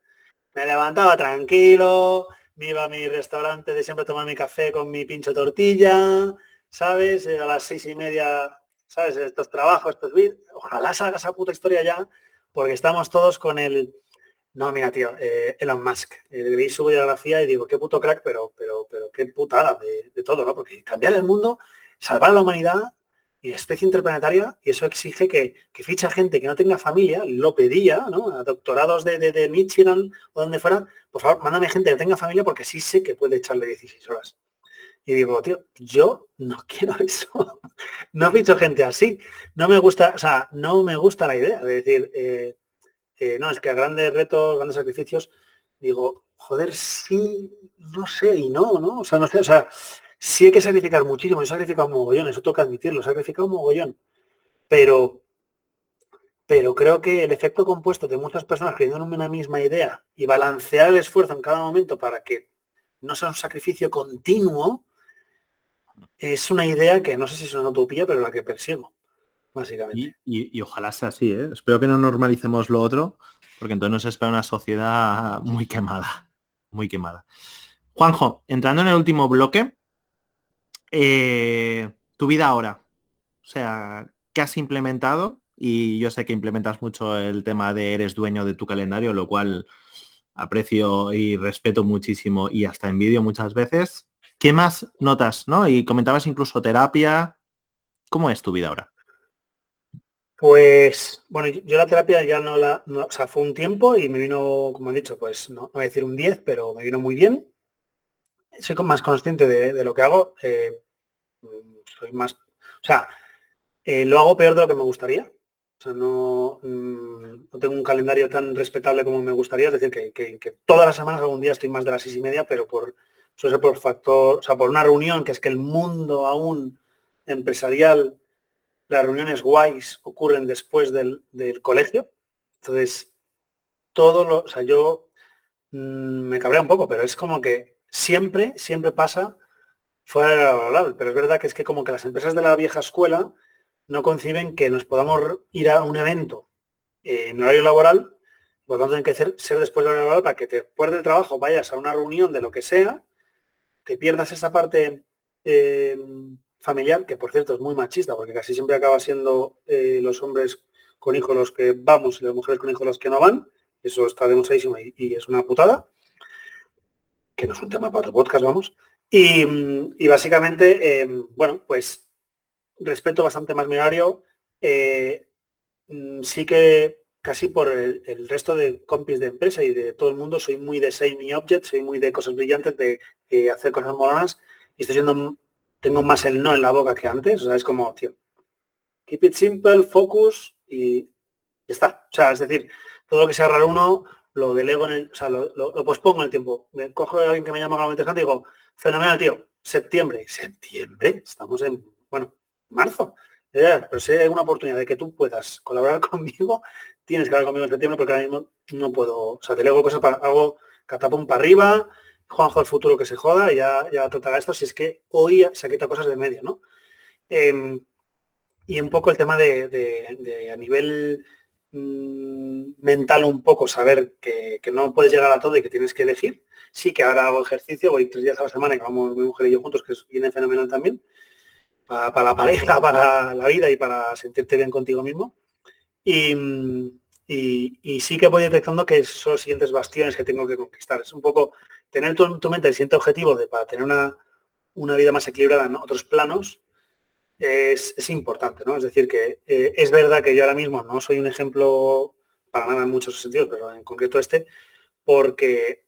me levantaba tranquilo, me iba a mi restaurante de siempre tomar mi café con mi pincho tortilla, ¿sabes? A las seis y media, ¿sabes? Estos trabajos, estos Ojalá salga esa puta historia ya, porque estamos todos con el... No, mira, tío, eh, Elon Musk. Eh, vi su biografía y digo, qué puto crack, pero, pero, pero qué putada de, de todo, ¿no? Porque cambiar el mundo, salvar a la humanidad, y especie interplanetaria, y eso exige que, que ficha gente que no tenga familia, lo pedía, ¿no? Doctorados de, de, Michigan o donde fuera, por favor, mándame gente que tenga familia porque sí sé que puede echarle 16 horas. Y digo, tío, yo no quiero eso. no ficho gente así. No me gusta, o sea, no me gusta la idea de decir, eh, eh, no, es que a grandes retos, grandes sacrificios, digo, joder, sí, no sé, y no, ¿no? O sea, no sé, o sea, Sí hay que sacrificar muchísimo, he sacrificado un mogollón, eso toca admitirlo, he sacrificado un mogollón. Pero, pero creo que el efecto compuesto de muchas personas creyendo en una misma idea y balancear el esfuerzo en cada momento para que no sea un sacrificio continuo, es una idea que no sé si es una utopía, pero la que persigo, básicamente. Y, ojalá sea así, ¿eh? Espero que no normalicemos lo otro, porque entonces nos espera una sociedad muy quemada, muy quemada. Juanjo, entrando en el último bloque, eh, tu vida ahora, o sea, ¿qué has implementado? Y yo sé que implementas mucho el tema de eres dueño de tu calendario, lo cual aprecio y respeto muchísimo y hasta envidio muchas veces. ¿Qué más notas? ¿no? Y comentabas incluso terapia. ¿Cómo es tu vida ahora? Pues, bueno, yo la terapia ya no la, o sea, fue un tiempo y me vino, como he dicho, pues no, voy a decir un 10, pero me vino muy bien. Soy más consciente de, lo que hago. Eh, soy más, o sea, eh, lo hago peor de lo que me gustaría. O sea, no, mm, no, tengo un calendario tan respetable como me gustaría. Es decir, que, todas las semanas algún día estoy más de las seis y media, pero por, eso por factor, o sea, por una reunión, que es que el mundo aún empresarial, las reuniones guays ocurren después del, colegio. Entonces, todo lo, o sea, yo mm, me cabrea un poco, pero es como que siempre, siempre pasa fuera de la Pero es verdad que es que como que las empresas de la vieja escuela no conciben que nos podamos ir a un evento en horario laboral, por lo tanto tiene que ser, ser después del horario laboral para que después del trabajo vayas a una reunión de lo que sea, te pierdas esa parte eh, familiar, que por cierto es muy machista, porque casi siempre acaba siendo eh, los hombres con hijos los que vamos y las mujeres con hijos los que no van. Eso está demostradísimo y, es una putada, que no es un tema para otro podcast, vamos. Y, básicamente, eh, bueno, pues respeto bastante más mi horario. Eh, mm, sí que casi por el, resto de compis de empresa y de todo el mundo soy muy de shiny objects, soy muy de cosas brillantes, de, hacer cosas molonas y estoy siendo, tengo más el no en la boca que antes. O sea, es como, tío, keep it simple, focus y está. O sea, es decir, todo lo que sea raro uno lo delego en el, o sea, lo, lo, pospongo en el tiempo. Me cojo a alguien que me llama algo y digo, fenomenal, tío, septiembre. ¿Septiembre? Estamos en, bueno, marzo. pero si hay una oportunidad de que tú puedas colaborar conmigo, tienes que hablar conmigo en septiembre porque ahora mismo no puedo. O sea, te leo cosas para, hago catapum para arriba, Juanjo el futuro que se joda ya, ya tratará esto si es que hoy se ha quitado cosas de medio, ¿no? Em, y un poco el tema de, a nivel mm, mental un poco saber que, no puedes llegar a todo y que tienes que elegir. Sí que ahora hago ejercicio, voy tres días a la semana y vamos mi mujer y yo juntos, que viene fenomenal también para, la pareja, para la vida y para sentirte bien contigo mismo. Y, sí que voy detectando que son los siguientes bastiones que tengo que conquistar. Es un poco tener tu, mente el siguiente objetivo de para tener una, una vida más equilibrada en otros planos es, importante, ¿no? Es decir, que eh, es verdad que yo ahora mismo no soy un ejemplo para nada en muchos sentidos, pero en concreto este, porque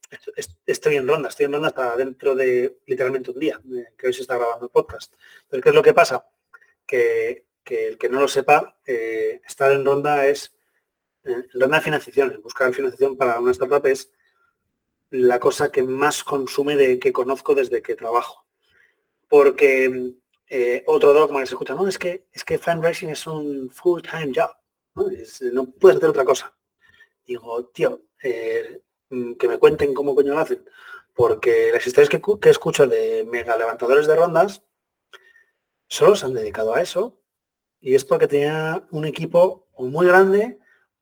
estoy en ronda, estoy en ronda hasta dentro de literalmente un día, eh, que hoy se está grabando el podcast. Pero ¿qué es lo que pasa? Que, el que no lo sepa, eh, estar en ronda es, en ronda de financiación, buscar financiación para una startup es la cosa que más consume de que conozco desde que trabajo. Porque eh, otro dogma que se escucha, no, es que, es que fundraising es un full-time job, ¿no? no puedes hacer otra cosa. Digo, tío, Mm, que me cuenten cómo coño lo hacen. Porque las historias que, escucho de mega levantadores de rondas solo se han dedicado a eso. Y es porque tenía un equipo muy grande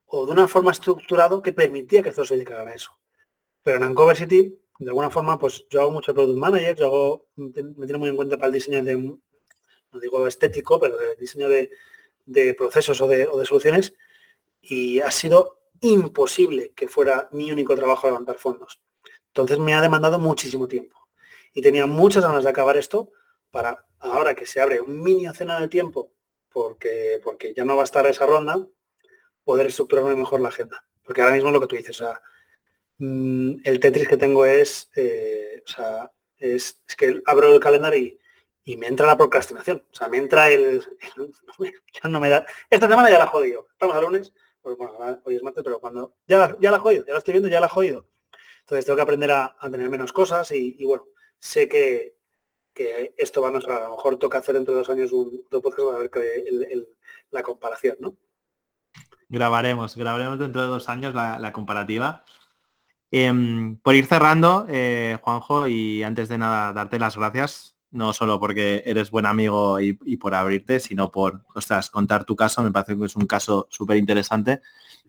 o de una forma estructurado que permitía que todos se dedicaran a eso. Pero en Ancover City, de alguna forma, pues yo hago mucho product manager, yo hago, me tiene muy en cuenta para el diseño de, no digo estético, pero de diseño de, procesos o de, o de soluciones. Y ha sido imposible que fuera mi único trabajo levantar fondos. Entonces me ha demandado muchísimo tiempo. Y tenía muchas ganas de acabar esto para ahora que se abre un mini océano de tiempo, porque, porque ya no va a estar esa ronda, poder estructurarme mejor la agenda. Porque ahora mismo lo que tú dices, o sea, mm, el Tetris que tengo es, eh, o sea, es, que abro el calendario y, me entra la procrastinación. O sea, me entra el, ya no me da. Esta semana ya la jodido. Estamos a lunes, pues, hoy es martes, pero cuando ya la, ya la jodido, ya la estoy viendo, ya la jodido. Entonces tengo que aprender a, tener menos cosas y, bueno, sé que, esto va a mejorar. A lo mejor toca hacer dentro de dos años un, podcast para ver la comparación, ¿no? Grabaremos, grabaremos dentro de dos años la, comparativa. Em, por ir cerrando, eh, Juanjo, y antes de nada, darte las gracias, no solo porque eres buen amigo y, por abrirte, sino por, ostras, contar tu caso, me parece que es un caso súper interesante,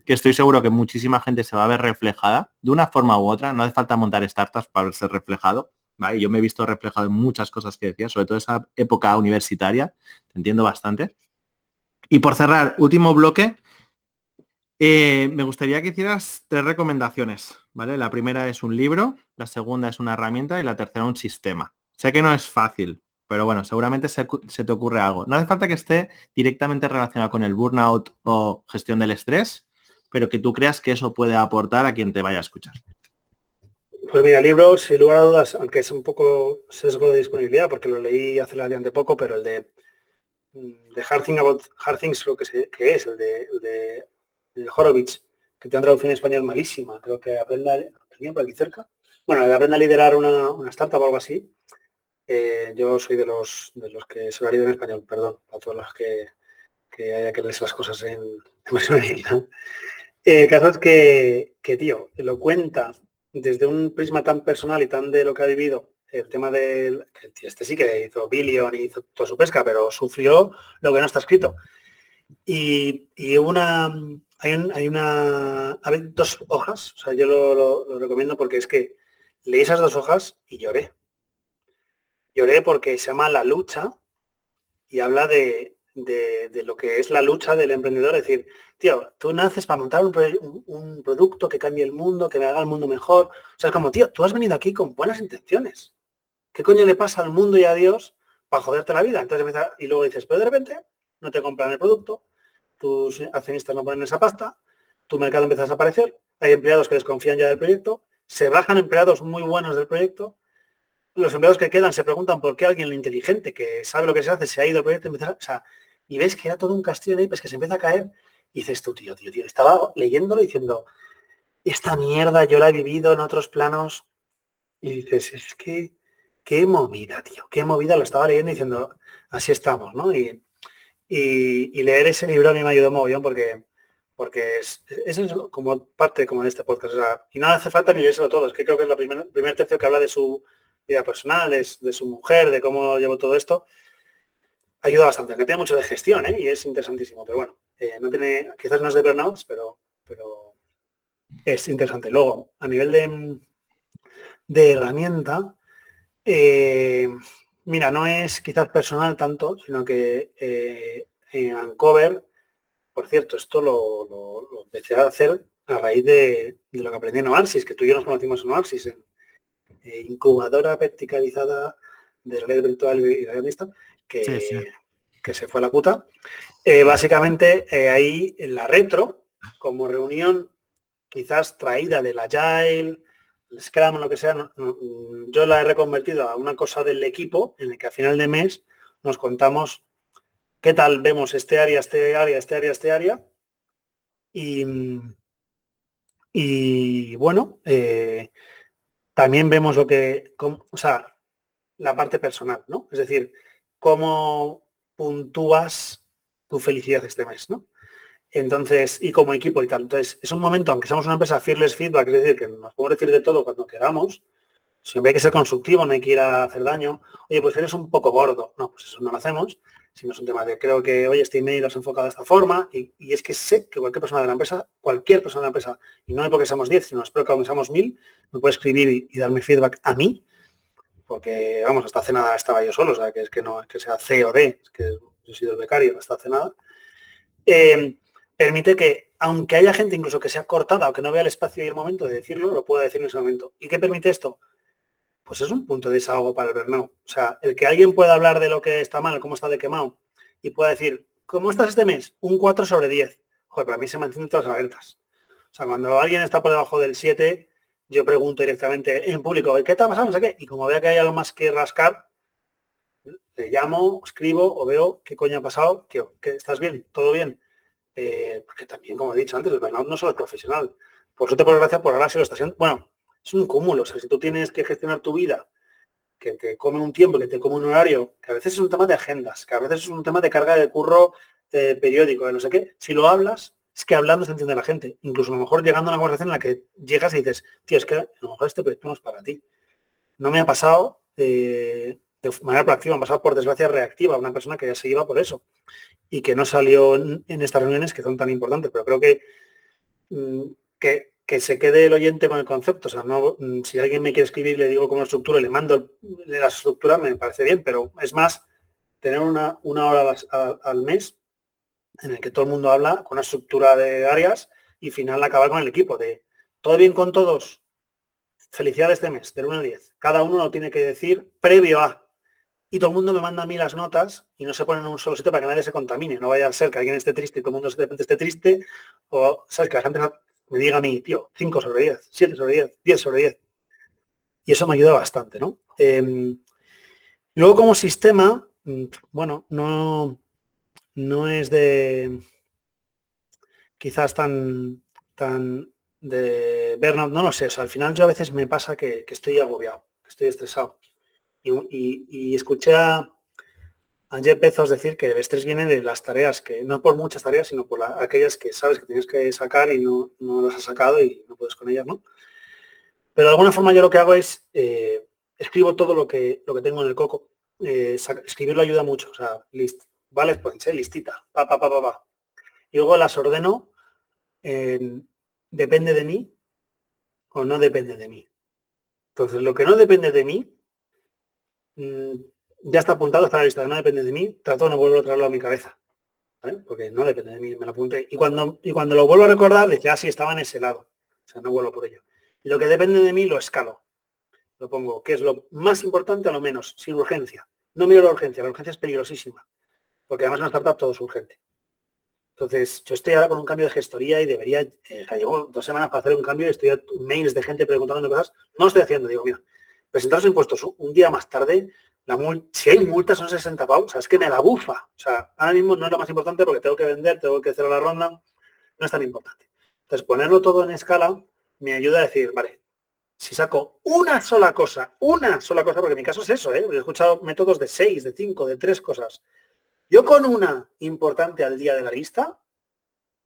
que estoy seguro que muchísima gente se va a ver reflejada de una forma u otra, no hace falta montar startups para verse reflejado, ¿vale? Yo me he visto reflejado en muchas cosas que decías, sobre todo esa época universitaria, te entiendo bastante. Y por cerrar, último bloque, eh, me gustaría que hicieras tres recomendaciones, ¿vale? La primera es un libro, la segunda es una herramienta y la tercera un sistema. Sé que no es fácil, pero bueno, seguramente se, te ocurre algo. No hace falta que esté directamente relacionado con el burnout o gestión del estrés, pero que tú creas que eso puede aportar a quien te vaya a escuchar. Pues mira, el libro, sin lugar a dudas, aunque es un poco sesgo de disponibilidad, porque lo leí hace relativamente poco, pero el de, mm, de Hard, About, Hard Things, lo que, es, el de, de de Horowitz, que tiene una traducción en español malísima, creo que aprenda, por aquí cerca? Bueno, aprenda a liderar una, una, startup o algo así. Eh, yo soy de los de los que se lo en español, perdón, a todos los que, que haya que leer las cosas en, en El caso es que, que, tío, lo cuenta desde un prisma tan personal y tan de lo que ha vivido, el tema del, este sí que hizo Billion y hizo toda su pesca, pero sufrió lo que no está escrito. Y, y una, hay, una, a ver, dos hojas, o sea, yo lo, recomiendo porque es que leí esas dos hojas y lloré. Lloré porque se llama La lucha y habla de, lo que es la lucha del emprendedor. Es decir, tío, tú naces para montar un, producto que cambie el mundo, que me haga el mundo mejor. O sea, es como, tío, tú has venido aquí con buenas intenciones. ¿Qué coño le pasa al mundo y a Dios para joderte la vida? Entonces y luego dices, pero de repente no te compran el producto, tus accionistas no ponen esa pasta, tu mercado empieza a desaparecer, hay empleados que desconfían ya del proyecto, se bajan empleados muy buenos del proyecto, los empleados que quedan se preguntan por qué alguien inteligente que sabe lo que se hace se ha ido del proyecto, y ves que era todo un castillo de pues que se empieza a caer, y dices tú, tío, tío, tío, estaba leyéndolo diciendo, esta mierda yo la he vivido en otros planos, y dices, es que, qué movida, tío, qué movida, lo estaba leyendo diciendo, así estamos, ¿no? Y, y, leer ese libro a mí me ayudó mogollón porque, porque es, como parte como de este podcast. y no hace falta ni leérselo todo. Es que creo que es la primer, primer tercio que habla de su vida personal, de, su mujer, de cómo llevó todo esto. Ayuda bastante, que tiene mucho de gestión ¿eh? y es interesantísimo. Pero bueno, eh, no tiene, quizás no es de burnouts, pero, pero es interesante. Luego, a nivel de, herramienta, eh, Mira, no es quizás personal tanto, sino que en Uncover, por cierto, esto lo, empecé a hacer a raíz de, lo que aprendí en Oasis, que tú y yo nos conocimos en Oasis, en incubadora verticalizada de red virtual y realista, que, que se fue a la puta. Eh, básicamente ahí en la retro, como reunión quizás traída del Agile, el Scrum lo que sea, mm, yo la he reconvertido a una cosa del equipo en el que a final de mes nos contamos qué tal vemos este área, este área, este área, este área. Y, y bueno, eh, también vemos lo que, o sea, la parte personal, ¿no? Es decir, cómo puntúas tu felicidad este mes, ¿no? Entonces, y como equipo y tal. Entonces, es un momento, aunque seamos una empresa fearless feedback, es decir, que nos podemos decir de todo cuando queramos, siempre hay que ser constructivo, no hay que ir a hacer daño. Oye, pues eres un poco gordo. No, pues eso no lo hacemos. Sino es un tema de creo que, oye, este email lo has enfocado de esta forma y, es que sé que cualquier persona de la empresa, cualquier persona de la empresa, y no es porque seamos 10, sino espero que aunque seamos mil, me puede escribir y, darme feedback a mí, porque, vamos, hasta hace nada estaba yo solo, o sea, que es que no es que sea C o D, es que yo he sido el becario hasta hace nada. Eh, permite que, aunque haya gente incluso que sea cortada o que no vea el espacio y el momento de decirlo, lo pueda decir en ese momento. ¿Y qué permite esto? Pues es un punto de desahogo para el burnout. O sea, el que alguien pueda hablar de lo que está mal, cómo está de quemado, y pueda decir, ¿cómo estás este mes? Un 4 sobre 10. Joder, para mí se mantienen todas alertas. O sea, cuando alguien está por debajo del 7, yo pregunto directamente en público, ¿qué está pasando? No sé qué. Y como vea que hay algo más que rascar, le llamo, escribo o veo qué coño ha pasado, que, que estás bien, todo bien. Eh, porque también, como he dicho antes, el burnout no solo es profesional. Por suerte, por desgracia, por ahora se lo está haciendo. Bueno, es un cúmulo. O sea, si tú tienes que gestionar tu vida, que te come un tiempo, que te come un horario, que a veces es un tema de agendas, que a veces es un tema de carga de curro eh, periódico, de no sé qué, si lo hablas, es que hablando se entiende la gente. Incluso a lo mejor llegando a una conversación en la que llegas y dices, tío, es que a lo mejor este proyecto no es para ti. No me ha pasado eh, de manera proactiva, me ha pasado por desgracia reactiva, una persona que ya se iba por eso y que no salió en, estas reuniones que son tan importantes. Pero creo que, mm, que, que, se quede el oyente con el concepto. O sea, no, mm, si alguien me quiere escribir, le digo cómo estructura y le mando la estructura, me parece bien, pero es más tener una, una hora al mes en el que todo el mundo habla con una estructura de áreas y final acabar con el equipo de todo bien con todos. Felicidades este mes, del 1 al 10. Cada uno lo tiene que decir previo a. Y todo el mundo me manda a mí las notas y no se ponen en un solo sitio para que nadie se contamine. No vaya a ser que alguien esté triste y todo el mundo de repente esté triste. O, ¿sabes? Que la gente me diga a mí, tío, 5 sobre 10, 7 sobre 10, 10 sobre 10. Y eso me ayuda bastante, ¿no? Em, luego como sistema, mm, bueno, no, no es de quizás tan, tan de burnout, no lo sé. al final yo a veces me pasa que, estoy agobiado, estoy estresado. Y, escuché a, a Jeff Bezos decir que el estrés viene de las tareas, que no por muchas tareas, sino por aquellas que sabes que tienes que sacar y no, no, las has sacado y no puedes con ellas, ¿no? Pero de alguna forma yo lo que hago es eh, escribo todo lo que, lo que tengo en el coco. Eh, escribirlo ayuda mucho. O sea, list, vale, pues listita, pa, pa, pa, pa, Y luego las ordeno, depende de mí o no depende de mí. Entonces, lo que no depende de mí, mm, ya está apuntado, está la lista, no depende de mí, trato de no volver a traerlo a mi cabeza. Porque no depende de mí, me lo apunté. Y cuando, y cuando lo vuelvo a recordar, dice, ah, sí, estaba en ese lado. O sea, no vuelvo por ello. Y lo que depende de mí lo escalo. Lo pongo, que es lo más importante a lo menos, sin urgencia. No miro la urgencia, la urgencia es peligrosísima porque además una startup todo es urgente. Entonces, yo estoy ahora con un cambio de gestoría y debería, eh, llevo dos semanas para hacer un cambio y estoy a mails de gente preguntándome cosas. No lo estoy haciendo, digo, mira, presentar los impuestos un día más tarde, si hay multas son 60 pavos, o sea, es que me la bufa. O sea, ahora mismo no es lo más importante porque tengo que vender, tengo que hacer la ronda, no es tan importante. Entonces, ponerlo todo en escala me ayuda a decir, vale, si saco una sola cosa, una sola cosa, porque en mi caso es eso, ¿eh? he escuchado métodos de seis, de cinco, de tres cosas. Yo con una importante al día de la lista,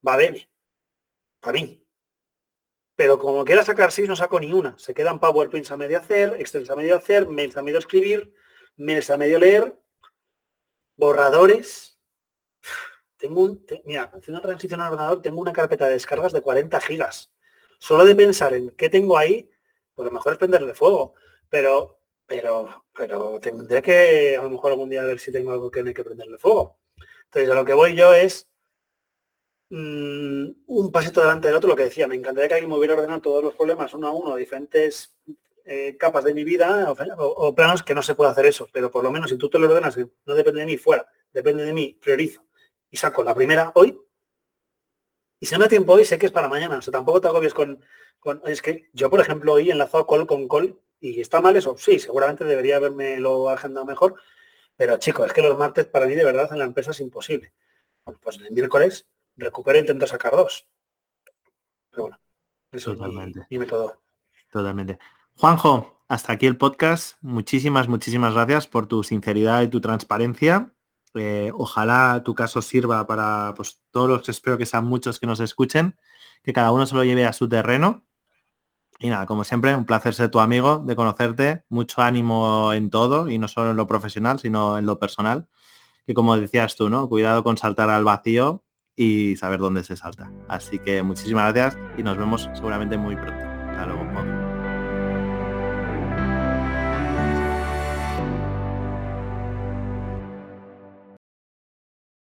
va bien, para mí. Pero como quiera sacar seis, no saco ni una. Se quedan PowerPoints a medio hacer, Excel a medio hacer, mails a medio escribir, mails a medio leer, borradores. Tengo un, mira, haciendo transición al ordenador, tengo una carpeta de descargas de 40 gigas. Solo de pensar en qué tengo ahí, pues lo mejor es prenderle fuego. Pero pero, pero tendré que a lo mejor algún día ver si tengo algo que no hay que prenderle fuego. Entonces, a lo que voy yo es mm, un pasito delante del otro, lo que decía, me encantaría que alguien me hubiera ordenado todos los problemas uno a uno, diferentes eh, capas de mi vida o, planos que no se puede hacer eso, pero por lo menos si tú te lo ordenas, no depende de mí, fuera, depende de mí, priorizo y saco la primera hoy, y si no hay tiempo hoy, sé que es para mañana. O sea, tampoco te agobies con, con... Es que yo, por ejemplo, hoy enlazado call con call ¿Y está mal eso? Sí, seguramente debería haberme lo agendado mejor. Pero chicos, es que los martes para mí de verdad en la empresa es imposible. pues el miércoles recupero e intento sacar dos. Pero bueno, eso Totalmente. es mi, método. Totalmente. Juanjo, hasta aquí el podcast. Muchísimas, muchísimas gracias por tu sinceridad y tu transparencia. Eh, ojalá tu caso sirva para pues, todos los, espero que sean muchos que nos escuchen, que cada uno se lo lleve a su terreno y nada, como siempre, un placer ser tu amigo, de conocerte, mucho ánimo en todo y no solo en lo profesional, sino en lo personal. Que como decías tú, ¿no? Cuidado con saltar al vacío y saber dónde se salta. Así que muchísimas gracias y nos vemos seguramente muy pronto.